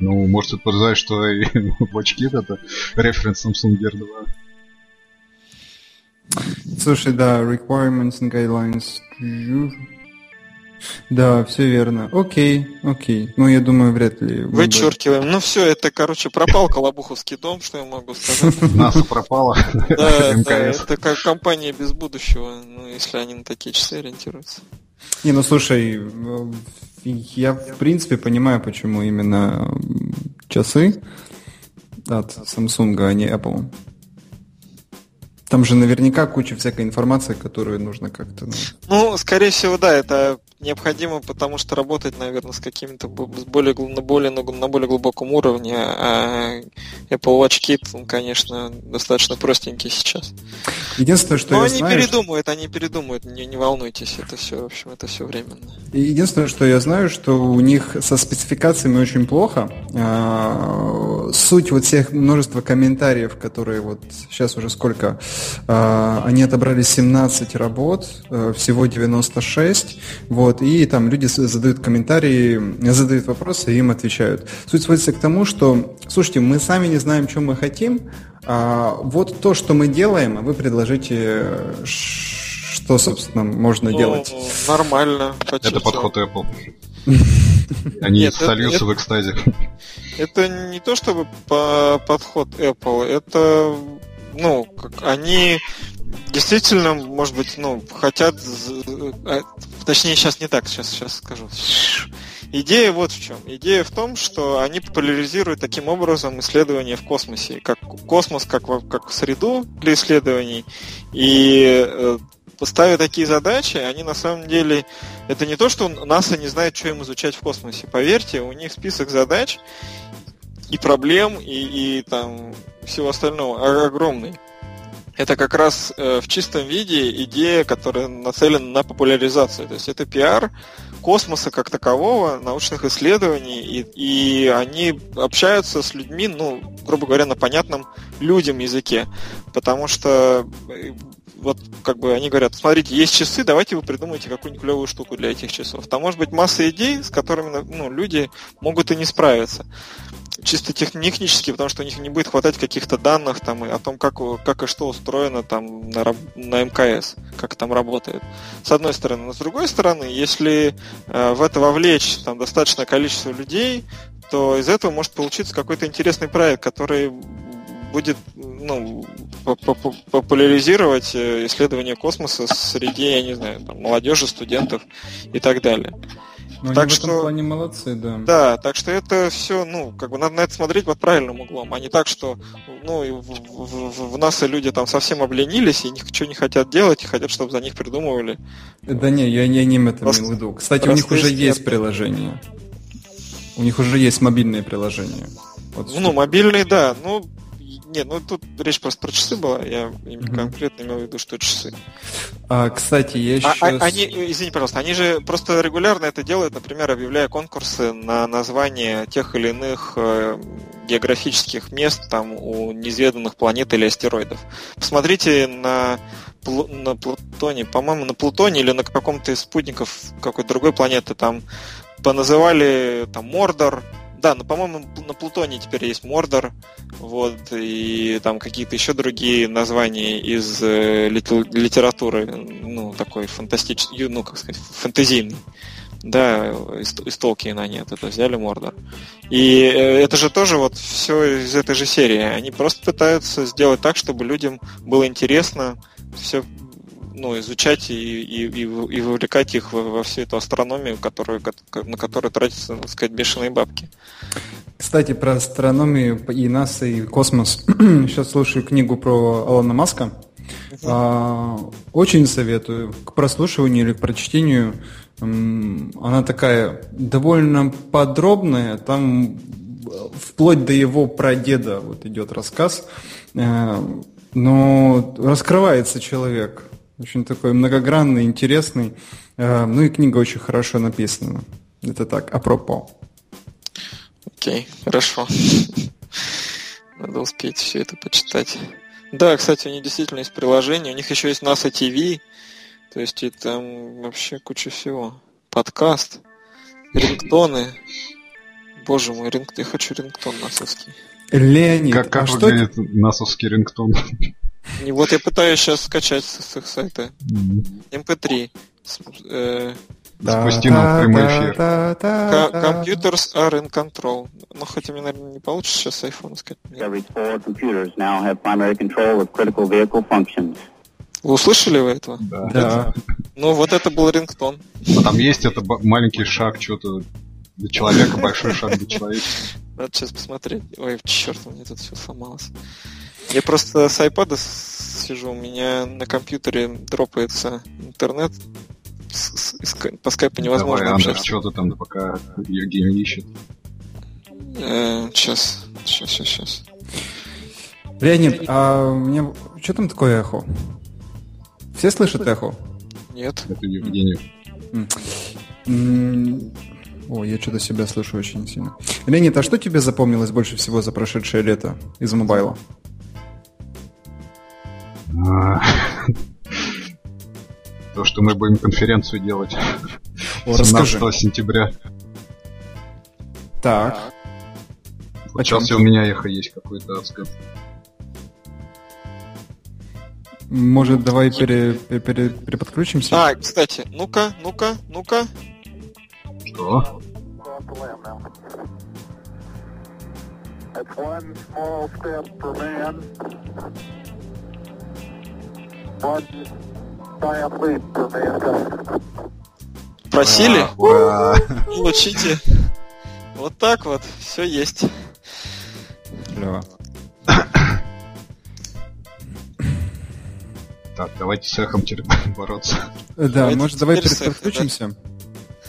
Ну, может это подразумевает, что и *laughs* WatchKit это референс Samsung Gear 2. Слушай, да, requirements and guidelines. Да, все верно. Окей, окей. Ну, я думаю, вряд ли. Вычеркиваем. Ну все, это, короче, пропал Колобуховский дом, что я могу сказать. *laughs* НАСА пропала. *laughs* Да, да, это как компания без будущего, ну, если они на такие часы ориентируются. Не, ну слушай, я в принципе понимаю, почему именно часы от Samsung, а не Apple. Там же наверняка куча всякой информации, которую нужно как-то... Ну, ну скорее всего, да, это необходимо, потому что работать, наверное, с какими-то более, на, более, на более глубоком уровне, а Apple Watch Kit, он, конечно, достаточно простенький сейчас. Единственное, что Но я они знаю... передумают, они передумают, не, не волнуйтесь, это все, в общем, это все временно. Единственное, что я знаю, что у них со спецификациями очень плохо, а, с суть вот всех множества комментариев, которые вот сейчас уже сколько, э, они отобрали 17 работ, э, всего 96, вот, и там люди задают комментарии, задают вопросы, и им отвечают. Суть сводится к тому, что, слушайте, мы сами не знаем, что мы хотим, а вот то, что мы делаем, а вы предложите, что, собственно, можно ну, делать. Нормально. Это подход Apple. *laughs* Они Нет, сольются это, в экстазе. Это не то чтобы по подход Apple, это ну, как они действительно, может быть, ну, хотят, а, точнее, сейчас не так, сейчас, сейчас скажу. Идея вот в чем. Идея в том, что они популяризируют таким образом исследования в космосе, как космос как, как среду для исследований, и э, ставя такие задачи, они на самом деле... Это не то, что НАСА не знает, что им изучать в космосе. Поверьте, у них список задач и проблем, и, и там всего остального огромный. Это как раз э, в чистом виде идея, которая нацелена на популяризацию. То есть это пиар космоса как такового, научных исследований, и, и они общаются с людьми, ну, грубо говоря, на понятном людям языке. Потому что э, вот как бы они говорят, смотрите, есть часы, давайте вы придумайте какую-нибудь клевую штуку для этих часов. Там может быть масса идей, с которыми ну, люди могут и не справиться. Чисто технически, потому что у них не будет хватать каких-то данных там, о том, как, как и что устроено там на, на МКС, как там работает. С одной стороны. Но с другой стороны, если э, в это вовлечь там, достаточное количество людей, то из этого может получиться какой-то интересный проект, который будет ну, популяризировать э, исследование космоса среди, я не знаю, там, молодежи, студентов и так далее. Ну, так в что, этом плане молодцы, да. Да, так что это все, ну, как бы надо на это смотреть под правильным углом, а не так, что, ну, в, в, в НАСА люди там совсем обленились и ничего не хотят делать, и хотят, чтобы за них придумывали. Да не, я, я не это имел в виду. Кстати, у них уже есть приложение. У них уже есть мобильные приложения. Вот ну, что... мобильные, да. Ну, нет, ну тут речь просто про часы была, я mm-hmm. конкретно имел в виду, что часы. А, кстати, я еще... А, а, они, извини, пожалуйста, они же просто регулярно это делают, например, объявляя конкурсы на название тех или иных э, географических мест там у неизведанных планет или астероидов. Посмотрите на на Плутоне, по-моему, на Плутоне или на каком-то из спутников какой-то другой планеты там поназывали там Мордор, да, ну, по-моему, на Плутоне теперь есть Мордор, вот, и там какие-то еще другие названия из э, литературы, ну, такой фантастический, ну, как сказать, фэнтезийный. Да, из, из Толкина они это взяли Мордор. И э, это же тоже вот все из этой же серии. Они просто пытаются сделать так, чтобы людям было интересно все ну, изучать и, и, и, и вовлекать их во, во всю эту астрономию, которую, на которую тратятся, так сказать, бешеные бабки. Кстати, про астрономию и НАСА, и космос. *clears throat* Сейчас слушаю книгу про Алана Маска. А, очень советую к прослушиванию или к прочтению. Она такая довольно подробная. Там вплоть до его прадеда вот идет рассказ. Э, но раскрывается человек. Очень такой многогранный, интересный. Э, ну и книга очень хорошо написана. Это так, апропо. Окей, хорошо. *laughs* Надо успеть все это почитать. Да, кстати, у них действительно есть приложение. У них еще есть NASA TV. То есть и там вообще куча всего. Подкаст, рингтоны. Боже мой, ринг... я хочу рингтон насовский. Леонид, как, как а выглядит что... насовский рингтон? *laughs* И вот я пытаюсь сейчас скачать с их сайта. MP3. Э, Спусти нам прямой эфир. Computers are in control. Ну, хотя мне, наверное, не получится сейчас с iPhone сказать. Вы услышали вы этого? Да. да. Ну, вот это был рингтон. А там есть это маленький шаг, что-то для человека, большой шаг для человека. Надо сейчас посмотреть. Ой, черт, у меня тут все сломалось. Я просто с iPad сижу, у меня на компьютере дропается интернет. С, с, по скайпу невозможно Давай, общаться. что-то там, пока Евгений ищет. Э, сейчас, сейчас, сейчас, сейчас. Леонид, а у меня... Что там такое эхо? Все слышат эхо? Нет. Это Евгений. О, я что-то себя слышу очень сильно. Леонид, а что тебе запомнилось больше всего за прошедшее лето из мобайла? А, *laughs* то, что мы будем конференцию делать О, 17 расскажи. сентября. Так. Вот сейчас у меня эхо есть какой-то адское. Может, давай пере, пере, переподключимся? А, кстати, ну-ка, ну-ка, ну-ка. Что? Просили? Ура! Получите. Вот так вот, все есть. Клево. Так, давайте с эхом *laughs* бороться. Да, давайте может, давай переключимся? Да?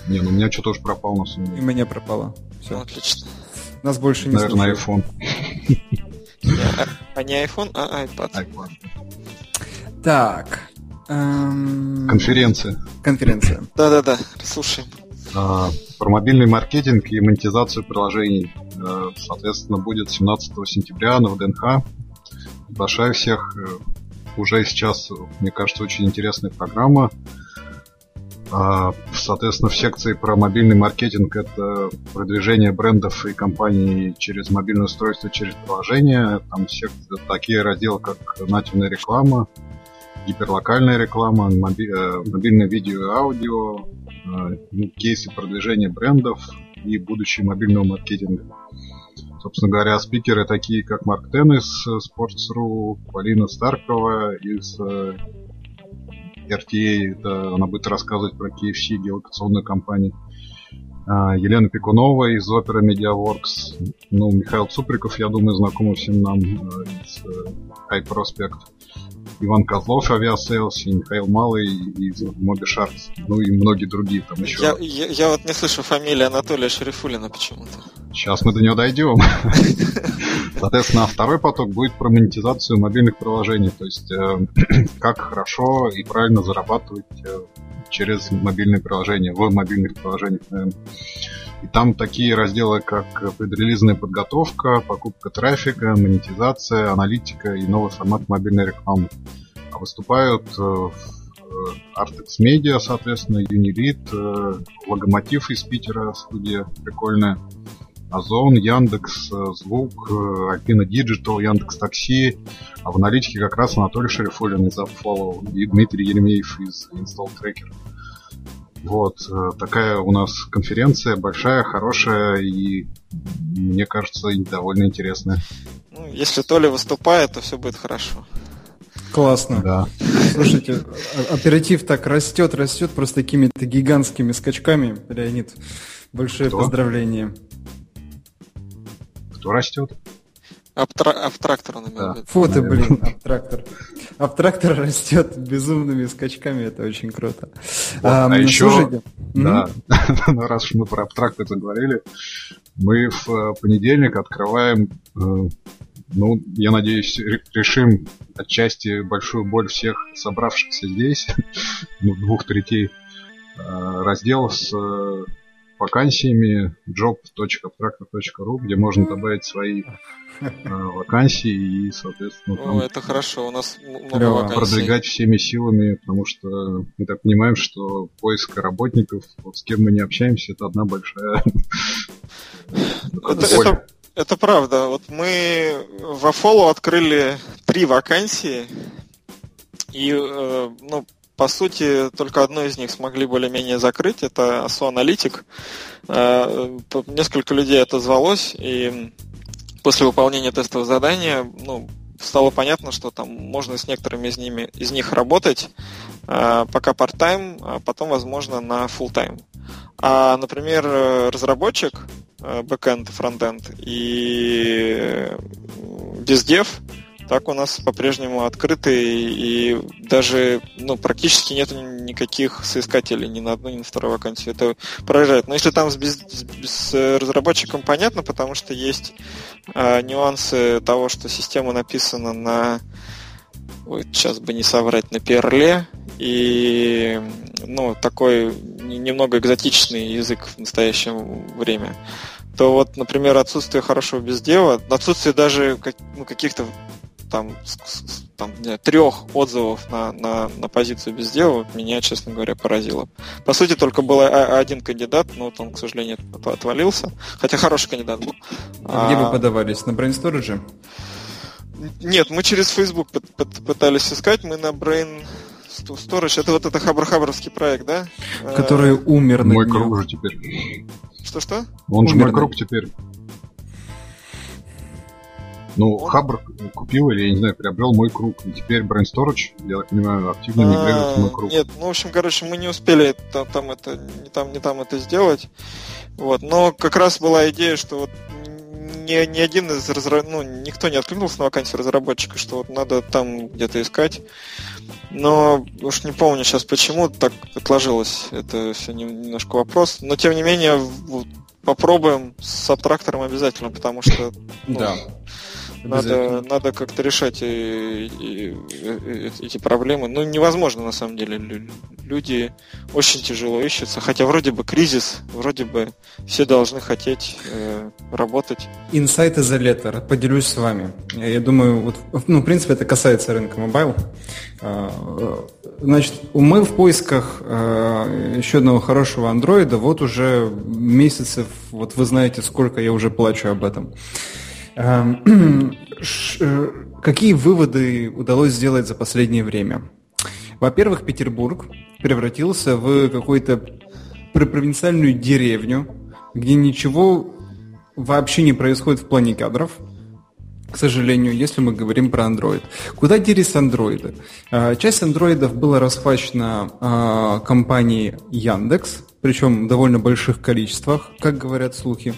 Не, ну у меня что-то уже пропало на самом деле. И меня пропало. Все. Отлично. Нас больше не Наверное, iPhone. А не iPhone, а iPad. iPad. Так. Эм... Конференция. Конференция. Да-да-да, слушаем. А, про мобильный маркетинг и монетизацию приложений. А, соответственно, будет 17 сентября на ВДНХ. Приглашаю всех. Э, уже сейчас, мне кажется, очень интересная программа. А, соответственно, в секции про мобильный маркетинг это продвижение брендов и компаний через мобильное устройство, через приложение. Там секции, такие разделы, как нативная реклама, гиперлокальная реклама, моби, э, мобильное видео и аудио, э, ну, кейсы продвижения брендов и будущее мобильного маркетинга. Собственно говоря, спикеры такие, как Марк Теннис, Sports.ru, Полина Старкова из э, RTA, это она будет рассказывать про KFC, геолокационную компанию. А, Елена Пекунова из Opera Mediaworks, ну, Михаил Цуприков, я думаю, знакомый всем нам из High Prospect. Иван Козлов, Aviasales, и Михаил Малый из MobiSharks, ну и многие другие там еще. Я, я, я вот не слышу фамилии Анатолия Шарифулина почему-то. Сейчас мы до него дойдем. *laughs* Соответственно, второй поток будет про монетизацию мобильных приложений, то есть э, *clears throat* как хорошо и правильно зарабатывать э, через мобильные приложения, в мобильных приложениях, наверное. И там такие разделы, как предрелизная подготовка, покупка трафика, монетизация, аналитика и новый формат мобильной рекламы. А выступают э, Artex Media, соответственно, Unilead, э, Логомотив из Питера, студия прикольная, Озон, Яндекс, э, Звук, Альпина Digital, Яндекс Такси, а в аналитике как раз Анатолий Шерифулин из AppFollow и Дмитрий Еремеев из Install Tracker. Вот, э, такая у нас конференция большая, хорошая и, мне кажется, довольно интересная. Ну, если Толя выступает, то все будет хорошо. Классно. Да. Слушайте, оператив так растет, растет просто какими-то гигантскими скачками. Леонид, большое Кто? поздравление. Кто растет? Абтра... Абтрактор он имел да. Фу ты, блин, абтрактор. Абтрактор растет безумными скачками, это очень круто. Вот, а, а еще, слушайте, да, *laughs* ну раз уж мы про абтрактор заговорили, мы в э, понедельник открываем, э, ну, я надеюсь, решим отчасти большую боль всех собравшихся здесь, *laughs* ну, двух третей, э, раздел с вакансиями job.abtractor.ru, где можно добавить свои э, вакансии и, соответственно, там это хорошо, у нас много вакансий. продвигать всеми силами, потому что мы так понимаем, что поиск работников, вот с кем мы не общаемся, это одна большая это, это, это правда. Вот мы в Афолу открыли три вакансии, и э, ну, по сути, только одну из них смогли более-менее закрыть. Это ASO Аналитик. Э, несколько людей это звалось, и после выполнения тестового задания ну, стало понятно, что там можно с некоторыми из, ними, из них работать, э, пока part-time, а потом, возможно, на full-time. А, например, разработчик, э, backend, frontend и бездев – так у нас по-прежнему открытый и даже ну, практически нет никаких соискателей ни на одну, ни на вторую вакансию. Это поражает. Но если там с, без, с разработчиком понятно, потому что есть э, нюансы того, что система написана на Ой, сейчас бы не соврать, на перле, и ну, такой немного экзотичный язык в настоящее время. то вот, например, отсутствие хорошего бездева, отсутствие даже ну, каких-то там, там трех отзывов на, на, на позицию бездела меня, честно говоря, поразило. По сути, только был один кандидат, но вот он, к сожалению, отвалился. Хотя хороший кандидат был. А где а... вы подавались? На Brainstorage? Нет, мы через Facebook пытались искать, мы на Brain Storage, это вот это хабр-хабровский проект, да? Который умер на Мой круг уже теперь. Что-что? Он же мой круг теперь. Ну, Он... Хабр купил или, я не знаю, приобрел мой круг. И теперь Brain Storage, я так понимаю, активно мигрирует в мой круг. Нет, ну, в общем, короче, мы не успели там, там это, не там, не там это сделать. Вот. Но как раз была идея, что вот ни, ни один из разра... ну, никто не откликнулся на вакансию разработчика, что вот надо там где-то искать. Но уж не помню сейчас почему так отложилось. Это все немножко вопрос. Но тем не менее, попробуем с абтрактором обязательно, потому что ну, да. Надо, надо как-то решать и, и, и, эти проблемы. Ну, невозможно, на самом деле. Люди очень тяжело ищутся. Хотя вроде бы кризис, вроде бы все должны хотеть э, работать. Инсайты за лето. Поделюсь с вами. Я думаю, вот, ну, в принципе, это касается рынка mobile. А, значит, мы в поисках э, еще одного хорошего андроида вот уже месяцев, вот вы знаете, сколько я уже плачу об этом. Эм, *clears throat* э, какие выводы удалось сделать за последнее время? Во-первых, Петербург превратился в какую-то провинциальную деревню, где ничего вообще не происходит в плане кадров, к сожалению, если мы говорим про Android. Куда делись андроиды? Э, часть андроидов была расхвачена э, компанией Яндекс, причем в довольно больших количествах, как говорят слухи.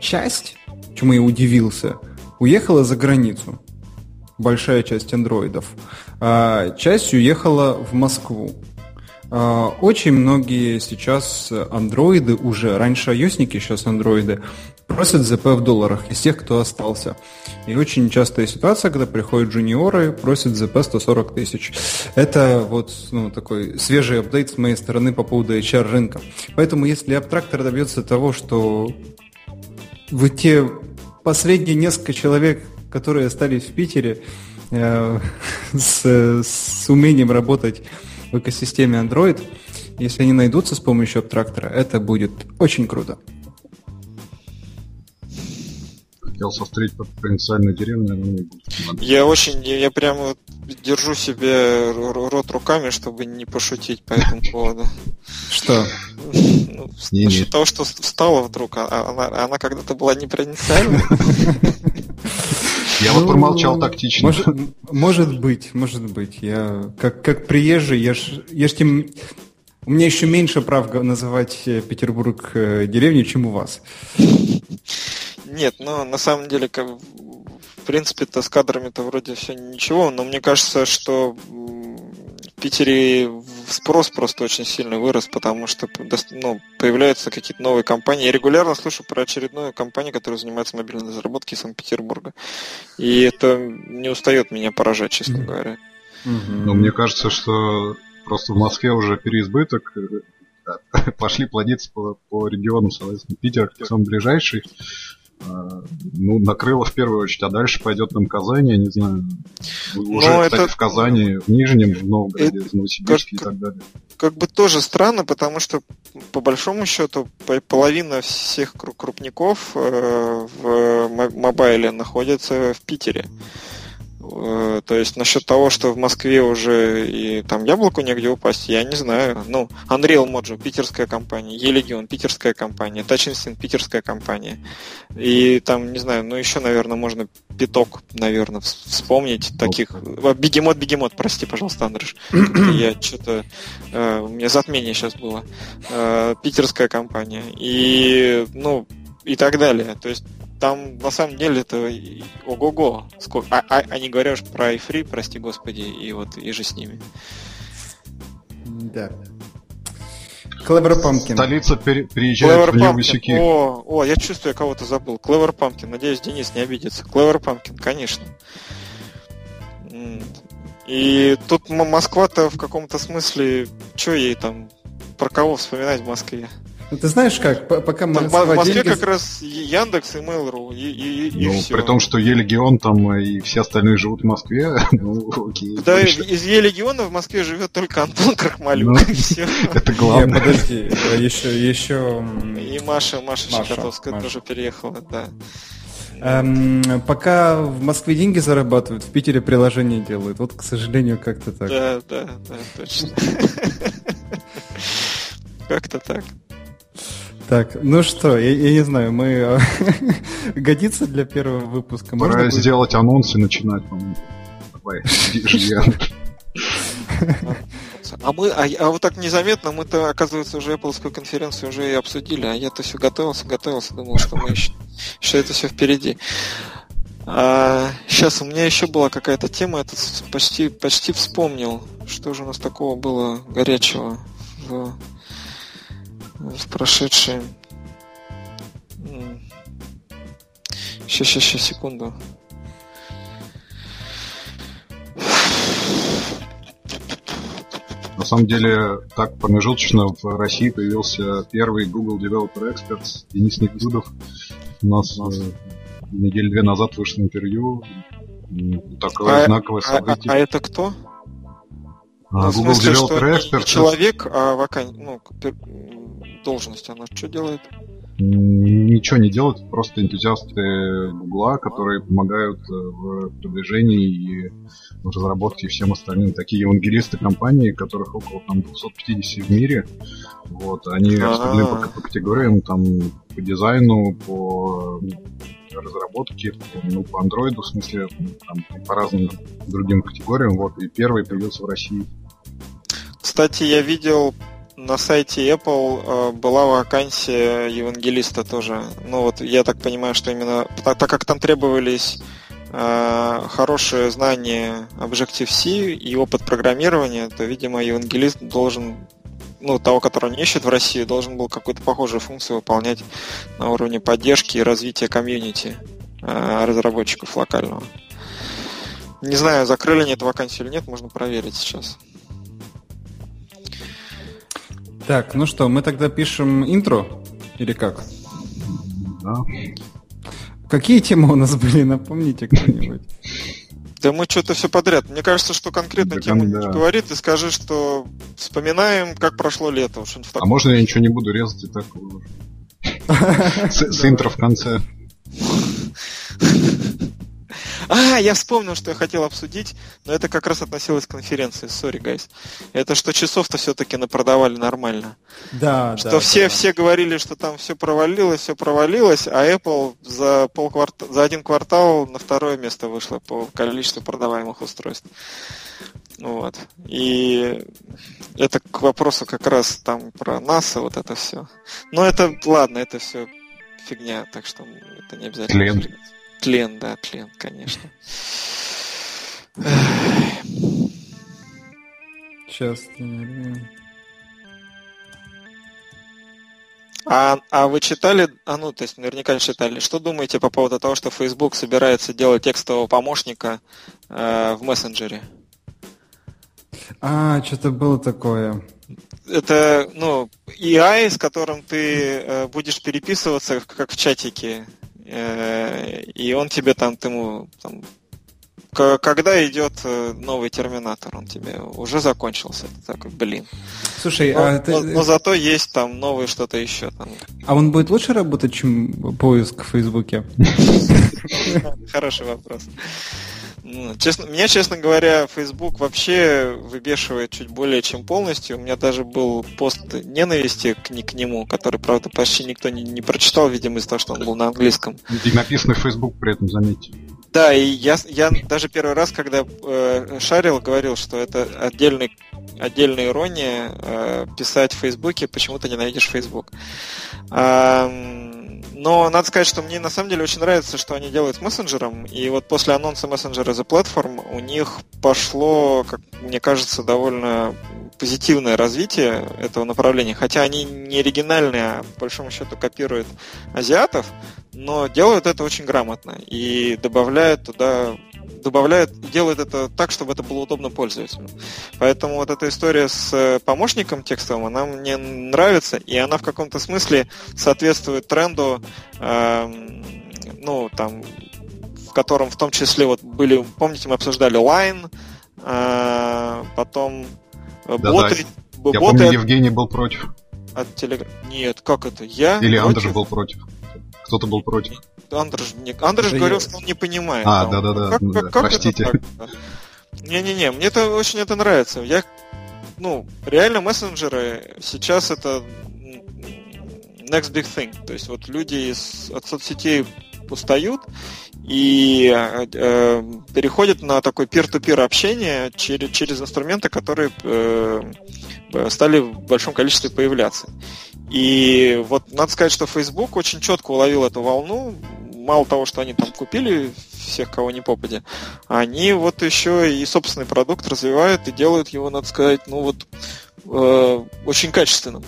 Часть чему я удивился, уехала за границу. Большая часть андроидов. А часть уехала в Москву. А, очень многие сейчас андроиды уже, раньше айосники, сейчас андроиды, просят ЗП в долларах из тех, кто остался. И очень частая ситуация, когда приходят джуниоры, просят ЗП 140 тысяч. Это вот ну, такой свежий апдейт с моей стороны по поводу HR рынка. Поэтому если абтрактор добьется того, что вы те последние несколько человек, которые остались в Питере э, с, с умением работать в экосистеме Android, если они найдутся с помощью абтрактора, это будет очень круто. Хотел сострить под провинциальную деревню, но не будет. Я очень, я, я прямо держу себе рот руками, чтобы не пошутить по этому *laughs* поводу. Что? Ну, насчет того, что встала вдруг, а, а она, она когда-то была непроницаемой. Я вот промолчал тактично. Может, может быть, может быть. Я как, как приезжий, я ж, я ж тем... У меня еще меньше прав называть э, Петербург э, деревней, чем у вас. Нет, но на самом деле, как, в принципе-то с кадрами-то вроде все ничего, но мне кажется, что в Питере спрос просто очень сильно вырос, потому что ну, появляются какие-то новые компании. Я регулярно слышу про очередную компанию, которая занимается мобильной разработкой из Санкт-Петербурга. И это не устает меня поражать, честно mm-hmm. говоря. Mm-hmm. Ну, мне кажется, что просто в Москве уже переизбыток. *laughs* Пошли плодиться по, по регионам, соответственно, Питер, самый ближайший. А, ну, накрыло в первую очередь, а дальше пойдет там Казань, я не знаю. Уже, Но кстати, это... в Казани, в Нижнем, в Новгороде, это... в Новосибирске как... и так далее. Как бы тоже странно, потому что по большому счету половина всех крупников э, в мобайле находится в Питере. Э, то есть насчет того, что в Москве уже и там яблоку негде упасть, я не знаю. Ну, Unreal Mojo, питерская компания, E-Legion, питерская компания, Touch Instinct, питерская компания. И там, не знаю, ну еще, наверное, можно пяток, наверное, вспомнить таких. Бегемот, бегемот, прости, пожалуйста, Андрюш. *clears throat* Я что-то... Э, у меня затмение сейчас было. Э, питерская компания. И, ну, и так далее. То есть там на самом деле это ого-го. Сколько... А, а, а не говоря уж про iFree, прости господи, и вот и же с ними. Да. Clever Pumpkin. Столица пере- приезжает Clever в Pumpkin. О, о, я чувствую, я кого-то забыл. Clever Pumpkin. Надеюсь, Денис не обидится. Clever Pumpkin, конечно. И тут Москва-то в каком-то смысле, что ей там, про кого вспоминать в Москве? Ну, ты знаешь как, пока Там в Москве деньги... как раз Яндекс и Mail.ru, и, и, и ну, все. при том, что Е-Легион там и все остальные живут в Москве, *laughs* ну, окей. Да, точно. из Е-Легиона в Москве живет только Антон Крахмалюк, ну, и все. *laughs* Это главное. Нет, подожди, еще, еще... И Маша, Маша, Маша Щекотовская Маша. тоже переехала, да. Эм, пока в Москве деньги зарабатывают, в Питере приложение делают. Вот, к сожалению, как-то так. Да, да, да, точно. *laughs* Как-то так. Так, ну что, я, я не знаю, мы э, *laughs* годится для первого выпуска. Пора Можно сделать будет... анонс и начинать, по-моему. Давай, А мы, а, а вот так незаметно мы-то, оказывается, уже Apple конференцию уже и обсудили, а я-то все готовился, готовился, думал, что мы еще, еще это все впереди. А, сейчас у меня еще была какая-то тема, я почти, почти вспомнил, что же у нас такого было горячего в прошедшие. Сейчас, сейчас, сейчас, секунду. На самом деле, так промежуточно в России появился первый Google Developer Experts Денис Никудов. У нас э, неделю две назад вышло интервью. Такое а, знаковое а, событие. А, а это кто? А, ну, Google смысле, Developer Experts. Не человек, а вакан... ну, должность, она что делает? ничего не делают, просто энтузиасты Гугла, которые помогают э, в продвижении и в разработке всем остальным. Такие евангелисты компании, которых около там, 250 в мире. Вот, они распределены по, по категориям, там, по дизайну, по разработке, ну, по андроиду, в смысле, там, по разным другим категориям. Вот, и первый появился в России. Кстати, я видел на сайте Apple э, была вакансия евангелиста тоже. Ну вот я так понимаю, что именно так, так как там требовались э, хорошие знания Objective-C и опыт программирования, то, видимо, евангелист должен, ну, того, которого не ищет в России, должен был какую-то похожую функцию выполнять на уровне поддержки и развития комьюнити э, разработчиков локального. Не знаю, закрыли они эту вакансию или нет, можно проверить сейчас. Так, ну что, мы тогда пишем интро? Или как? Да. Какие темы у нас были, напомните кто-нибудь. Да мы что-то все подряд. Мне кажется, что конкретно да, тему да. не говорит, и скажи, что вспоминаем, как прошло лето. А можно я ничего не буду резать и так *laughs* С интро в конце. *laughs* А, я вспомнил, что я хотел обсудить, но это как раз относилось к конференции. Sorry, guys. Это что часов-то все-таки напродавали нормально. Да, что да. все, да. все говорили, что там все провалилось, все провалилось, а Apple за, полкварта... за один квартал на второе место вышла по количеству продаваемых устройств. Вот. И это к вопросу как раз там про НАСА, вот это все. Но это, ладно, это все фигня, так что это не обязательно. Клиент. Тлен, да, тлен, конечно. Сейчас. А, а вы читали, а ну, то есть наверняка читали, что думаете по поводу того, что Facebook собирается делать текстового помощника э, в мессенджере? А, что-то было такое. Это, ну, AI, с которым ты э, будешь переписываться, как в чатике, и он тебе там, ты ему там, когда идет э, новый терминатор, он тебе уже закончился. Ты такой, блин. Слушай, но, а ты... но, но зато есть там новое что-то еще. Там. А он будет лучше работать, чем поиск в Фейсбуке? *laughs* Хороший вопрос. Ну, честно, меня, честно говоря, Facebook вообще выбешивает чуть более чем полностью. У меня даже был пост ненависти к, к нему, который, правда, почти никто не, не прочитал, видимо, из-за того, что он был на английском. И написано Facebook при этом, заметьте. Да, и я, я даже первый раз, когда э, шарил, говорил, что это отдельный, отдельная ирония э, писать в Фейсбуке, почему ты ненавидишь Facebook. А, но надо сказать, что мне на самом деле очень нравится, что они делают с мессенджером. И вот после анонса мессенджера The Platform у них пошло, как мне кажется, довольно позитивное развитие этого направления, хотя они не оригинальные, а по большому счету копируют азиатов, но делают это очень грамотно и добавляют туда добавляют, делают это так, чтобы это было удобно пользователю. Поэтому вот эта история с э, помощником текстовым, она мне нравится, и она в каком-то смысле соответствует тренду, э, ну, там, в котором в том числе вот были, помните, мы обсуждали Line, э, потом да, боты. Да. Я боты помню, от... Евгений был против. От телеграм. Нет, как это? Я? Или Андрей был против. Кто-то был против. Андреш, не... Андреш говорил, что он не понимает. А, да-да-да. Как, как, как простите. Не-не-не, мне это очень это нравится. Я, ну, реально мессенджеры сейчас это next big thing. То есть вот люди из, от соцсетей устают и э, переходят на такое peer-to-peer общение через, через инструменты, которые э, стали в большом количестве появляться. И вот надо сказать, что Facebook очень четко уловил эту волну. Мало того, что они там купили всех, кого не попадя, они вот еще и собственный продукт развивают и делают его, надо сказать, ну вот э, очень качественным.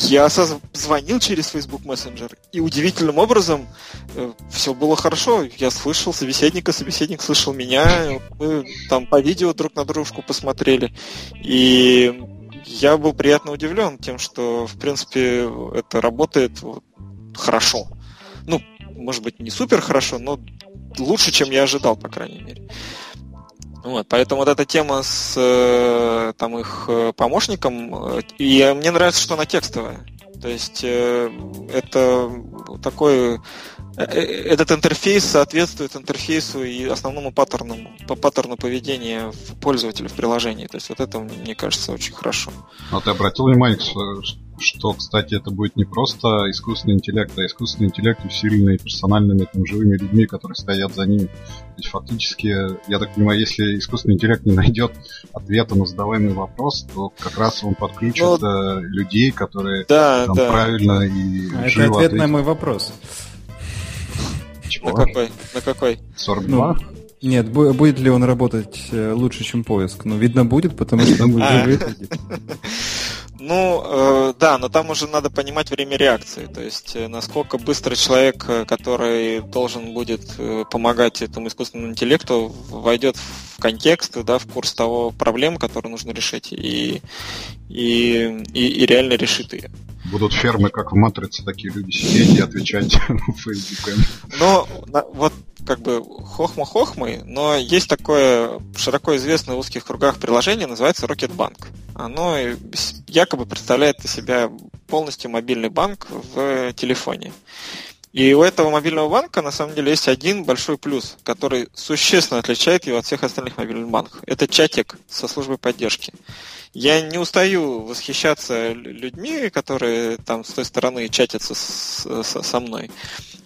Я звонил через Facebook Messenger, и удивительным образом э, все было хорошо. Я слышал собеседника, собеседник слышал меня, мы там по видео друг на дружку посмотрели. И я был приятно удивлен тем, что, в принципе, это работает хорошо. Ну, может быть, не супер хорошо, но лучше, чем я ожидал, по крайней мере. Вот, поэтому вот эта тема с э, там их э, помощником, э, и мне нравится, что она текстовая. То есть это такой этот интерфейс соответствует интерфейсу и основному паттерну, по паттерну поведения пользователя в приложении. То есть вот это, мне кажется, очень хорошо. А ты обратил внимание, что, кстати, это будет не просто искусственный интеллект, а искусственный интеллект усиленный персональными там, живыми людьми, которые стоят за ними. То есть фактически, я так понимаю, если искусственный интеллект не найдет ответа на задаваемый вопрос, то как раз он подключит ну, э, людей, которые да, там, да. правильно и а живо Это ответ ответят. на мой вопрос. Чего? На какой? На какой? 42? Ну, нет, будет ли он работать э, лучше, чем поиск? Ну, видно будет, потому что там будет а. живые *laughs* Ну, э, да, но там уже надо понимать время реакции. То есть, э, насколько быстро человек, э, который должен будет э, помогать этому искусственному интеллекту, войдет в контекст, да, в курс того проблем, которые нужно решить, и, и, и, и реально решит ее. Будут фермы, как в Матрице, такие люди сидеть и отвечать *laughs* Фейсбуком. Ну, вот как бы хохма-хохмой, но есть такое широко известное в узких кругах приложение, называется Rocket Bank. Оно якобы представляет из себя полностью мобильный банк в телефоне. И у этого мобильного банка на самом деле есть один большой плюс, который существенно отличает его от всех остальных мобильных банков. Это чатик со службой поддержки. Я не устаю восхищаться людьми, которые там с той стороны чатятся с, с, со мной.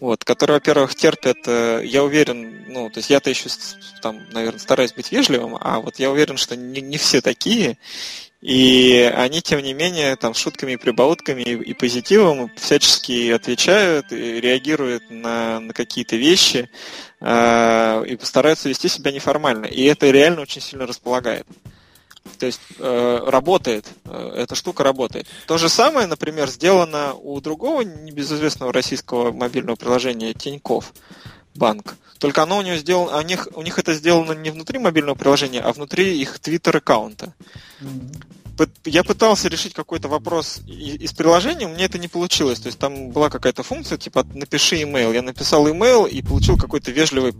Вот, которые, во-первых, терпят, э, я уверен, ну, то есть я-то еще там, наверное, стараюсь быть вежливым, а вот я уверен, что не, не все такие, и они, тем не менее, там, шутками прибаутками и, и позитивом всячески отвечают и реагируют на, на какие-то вещи э, и постараются вести себя неформально. И это реально очень сильно располагает. То есть э, работает, э, эта штука работает. То же самое, например, сделано у другого небезызвестного российского мобильного приложения Тиньков банк. Только оно у него сделано, у них, у них это сделано не внутри мобильного приложения, а внутри их твиттер аккаунта. Я пытался решить какой-то вопрос из приложения, у меня это не получилось. То есть там была какая-то функция, типа напиши имейл. Я написал имейл и получил какой-то вежливый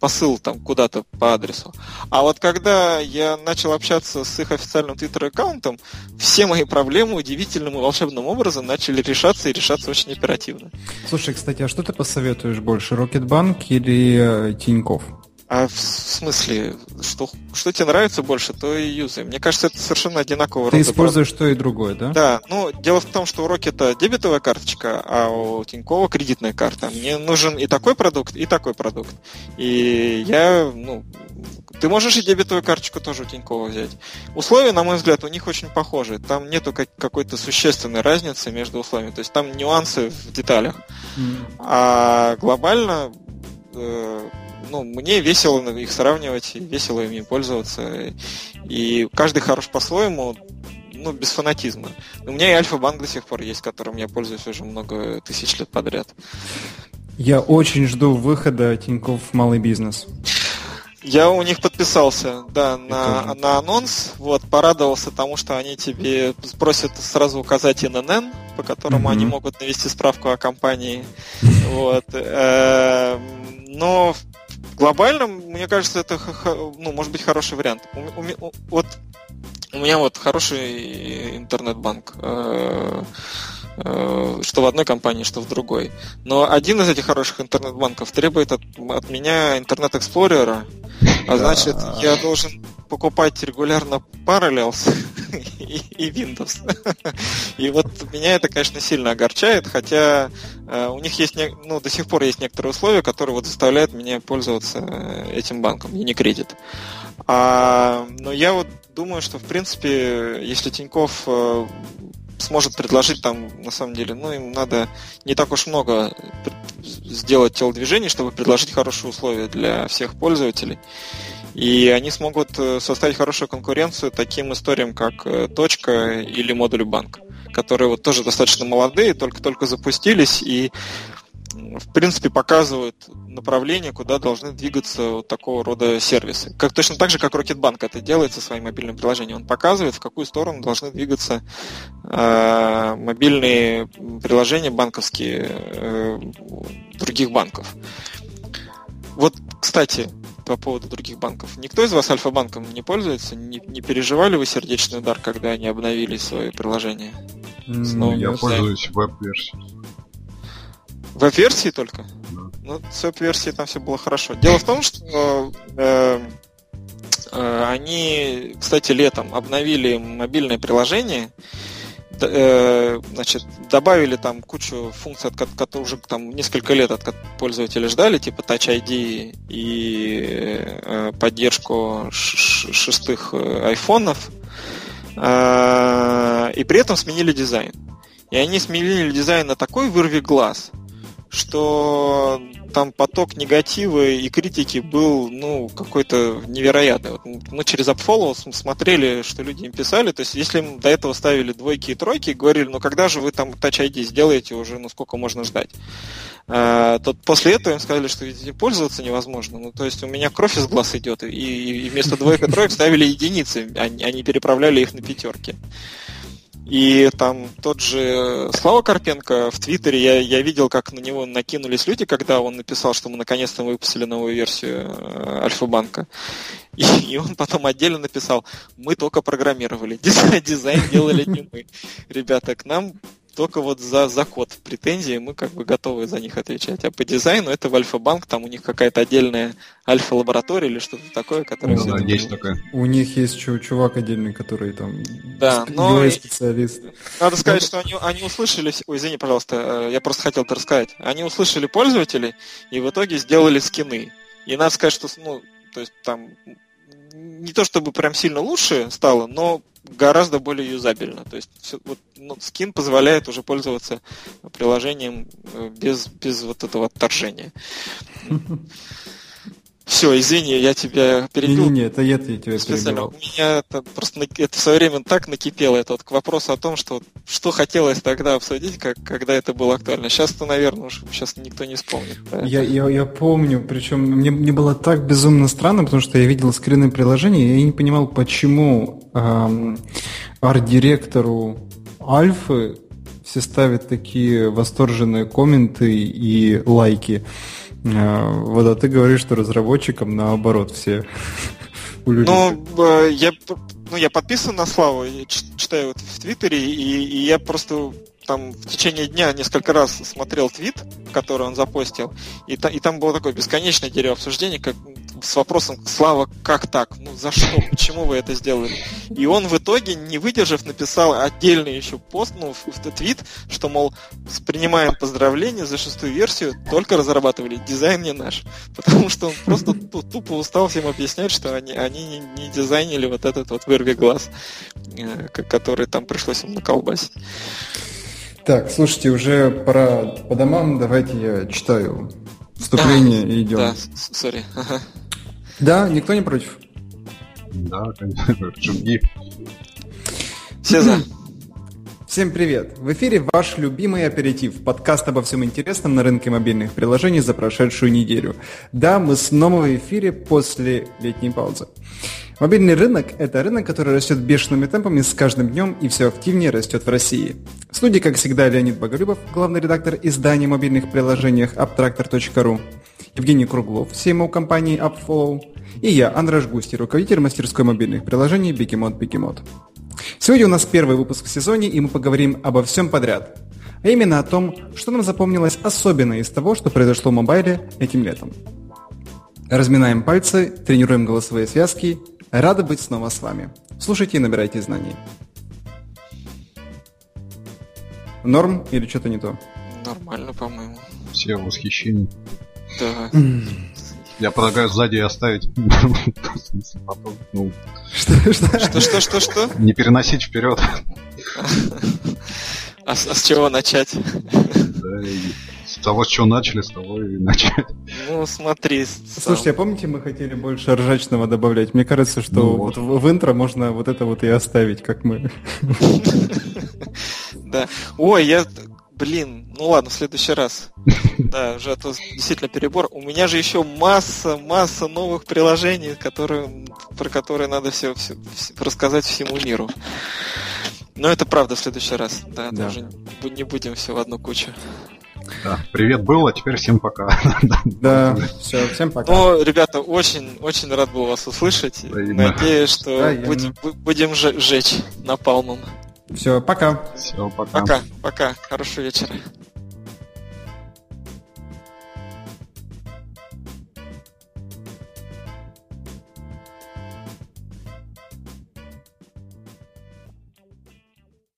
посыл там куда-то по адресу. А вот когда я начал общаться с их официальным твиттер-аккаунтом, все мои проблемы удивительным и волшебным образом начали решаться и решаться очень оперативно. Слушай, кстати, а что ты посоветуешь больше, Рокетбанк или э, Тиньков? А в смысле, что, что тебе нравится больше, то и юзай. Мне кажется, это совершенно одинаково. Ты используешь то и другое, да? Да. Ну, дело в том, что у Rocket это дебетовая карточка, а у Тинькова кредитная карта. Мне нужен и такой продукт, и такой продукт. И я, ну, ты можешь и дебетовую карточку тоже у Тинькова взять. Условия, на мой взгляд, у них очень похожи. Там нету как, какой-то существенной разницы между условиями. То есть там нюансы в деталях. Mm. А глобально э, ну, мне весело их сравнивать, весело ими пользоваться. И каждый хорош по-своему, ну, без фанатизма. У меня и Альфа-банк до сих пор есть, которым я пользуюсь уже много тысяч лет подряд. Я очень жду выхода Тинькофф в малый бизнес. Я у них подписался, да, на, на анонс. Вот, порадовался тому, что они тебе просят сразу указать ИНН, по которому mm-hmm. они могут навести справку о компании. *laughs* Вот. Эм, но глобально, мне кажется, это, ну, может быть, хороший вариант. Вот у меня вот хороший интернет-банк. Э, Э, что в одной компании, что в другой. Но один из этих хороших интернет-банков требует от, от меня Internet Explorer а, а значит, я должен покупать регулярно Parallels и, Windows. и вот меня это, конечно, сильно огорчает, хотя э, у них есть, ну, до сих пор есть некоторые условия, которые вот заставляют меня пользоваться э, этим банком, кредит. А, но я вот думаю, что, в принципе, если Тиньков э, сможет предложить там, на самом деле, ну, им надо не так уж много сделать телодвижений, чтобы предложить хорошие условия для всех пользователей. И они смогут э, составить хорошую конкуренцию таким историям, как э, точка или модуль банк, которые вот тоже достаточно молодые, только-только запустились, и в принципе, показывают направление, куда должны двигаться вот такого рода сервисы. Как, точно так же, как Rocketbank это делает со своим мобильным приложением. Он показывает, в какую сторону должны двигаться э, мобильные приложения банковские э, других банков. Вот, кстати, по поводу других банков. Никто из вас Альфа-банком не пользуется? Не, не переживали вы сердечный удар, когда они обновили свои приложения? Ну, я пользуюсь веб-версией. Веб-версии только? Да. Ну, с веб-версией там все было хорошо. Дело в том, что э, э, они, кстати, летом обновили мобильное приложение, значит, добавили там кучу функций, от которых уже там несколько лет от пользователи ждали, типа Touch ID и э, поддержку шестых э, айфонов, э, и при этом сменили дизайн. И они сменили дизайн на такой вырви глаз, что там поток негатива и критики был, ну, какой-то невероятный. Вот мы через AppFollow смотрели, что люди им писали, то есть если им до этого ставили двойки и тройки, говорили, ну, когда же вы там Touch ID сделаете уже, ну, сколько можно ждать? А, то после этого им сказали, что этим пользоваться невозможно. Ну, то есть у меня кровь из глаз идет, и, и вместо двоек и троек ставили единицы, они, они переправляли их на пятерки. И там тот же Слава Карпенко в Твиттере, я, я видел, как на него накинулись люди, когда он написал, что мы наконец-то выпустили новую версию э, Альфа-банка. И, и он потом отдельно написал, мы только программировали, *laughs* дизайн, дизайн делали не мы. Ребята, к нам только вот за, за код претензии мы как бы готовы за них отвечать. А по дизайну это в Альфа-банк, там у них какая-то отдельная альфа-лаборатория или что-то такое, которое... Ну, да, есть такая. У них есть чувак отдельный, который там да, но специалист. Надо сказать, что они, они услышали... Ой, извини, пожалуйста, э, я просто хотел это рассказать. Они услышали пользователей и в итоге сделали скины. И надо сказать, что ну, то есть там не то чтобы прям сильно лучше стало, но гораздо более юзабельно. То есть все, вот, ну, скин позволяет уже пользоваться приложением э, без, без вот этого отторжения. *laughs* Все, извини, я тебя перебил. Не-не-не, это я тебя Специально. У меня это просто это в свое время так накипело, это вот к вопросу о том, что что хотелось тогда обсудить, как, когда это было актуально. Сейчас-то, наверное, уж сейчас никто не вспомнит. Я, я, я помню, причем мне, мне было так безумно странно, потому что я видел скрины приложения, и я не понимал, почему эм, арт-директору Альфы все ставят такие восторженные комменты и лайки. А, вот, а ты говоришь, что разработчикам наоборот все *laughs* Ну, э, я, ну, я подписан на Славу, я читаю в Твиттере, и, и я просто там в течение дня несколько раз смотрел твит, который он запостил, и, та, и там было такое бесконечное дерево обсуждений, как с вопросом «Слава, как так? Ну, за что? Почему вы это сделали?» И он в итоге, не выдержав, написал отдельный еще пост, ну, в, в твит, что, мол, принимаем поздравления за шестую версию, только разрабатывали, дизайн не наш. *laughs* Потому что он просто тупо устал всем объяснять, что они, они не, не дизайнили вот этот вот вырви глаз, э, который там пришлось им наколбасить. Так, слушайте, уже пора по домам, давайте я читаю вступление и идем. Да, сори. Ага. Да, никто не против. Да, конечно, *laughs* жги. Все за. Всем привет! В эфире ваш любимый аперитив, подкаст обо всем интересном на рынке мобильных приложений за прошедшую неделю. Да, мы снова в эфире после летней паузы. Мобильный рынок – это рынок, который растет бешеными темпами с каждым днем и все активнее растет в России. В студии, как всегда, Леонид Боголюбов, главный редактор издания мобильных приложениях Abtractor.ru, Евгений Круглов, CMO компании AppFollow, и я, Андраш Густи, руководитель мастерской мобильных приложений Бикемот Бикемот. Сегодня у нас первый выпуск в сезоне, и мы поговорим обо всем подряд. А именно о том, что нам запомнилось особенно из того, что произошло в мобайле этим летом. Разминаем пальцы, тренируем голосовые связки. Рады быть снова с вами. Слушайте и набирайте знаний. Норм или что-то не то? Нормально, по-моему. Все в восхищении. Да. Я предлагаю сзади оставить. Что, что? Что, что, что, не переносить вперед. А, с а чего начать? Да, и С того, с чего начали, с того и начать. Ну, смотри. Слушайте, а помните, мы хотели больше ржачного добавлять? Мне кажется, что Ну вот в интро можно вот это вот и оставить, как мы. *laughs* Да. Ой, я... Блин, ну ладно, в следующий раз. *laughs* Да, уже а то действительно перебор. У меня же еще масса, масса новых приложений, которые, про которые надо все, все, все рассказать всему миру. Но это правда в следующий раз. Да, Да. тоже не- будем все в одну кучу. Да, привет был, а теперь всем пока. *laughs* Да, все, всем пока. Ну, ребята, очень, очень рад был вас услышать. Надеюсь, что будем, бу- будем же- жечь напалмом. Все, пока. Все, пока. Пока, пока. Хорошего вечера.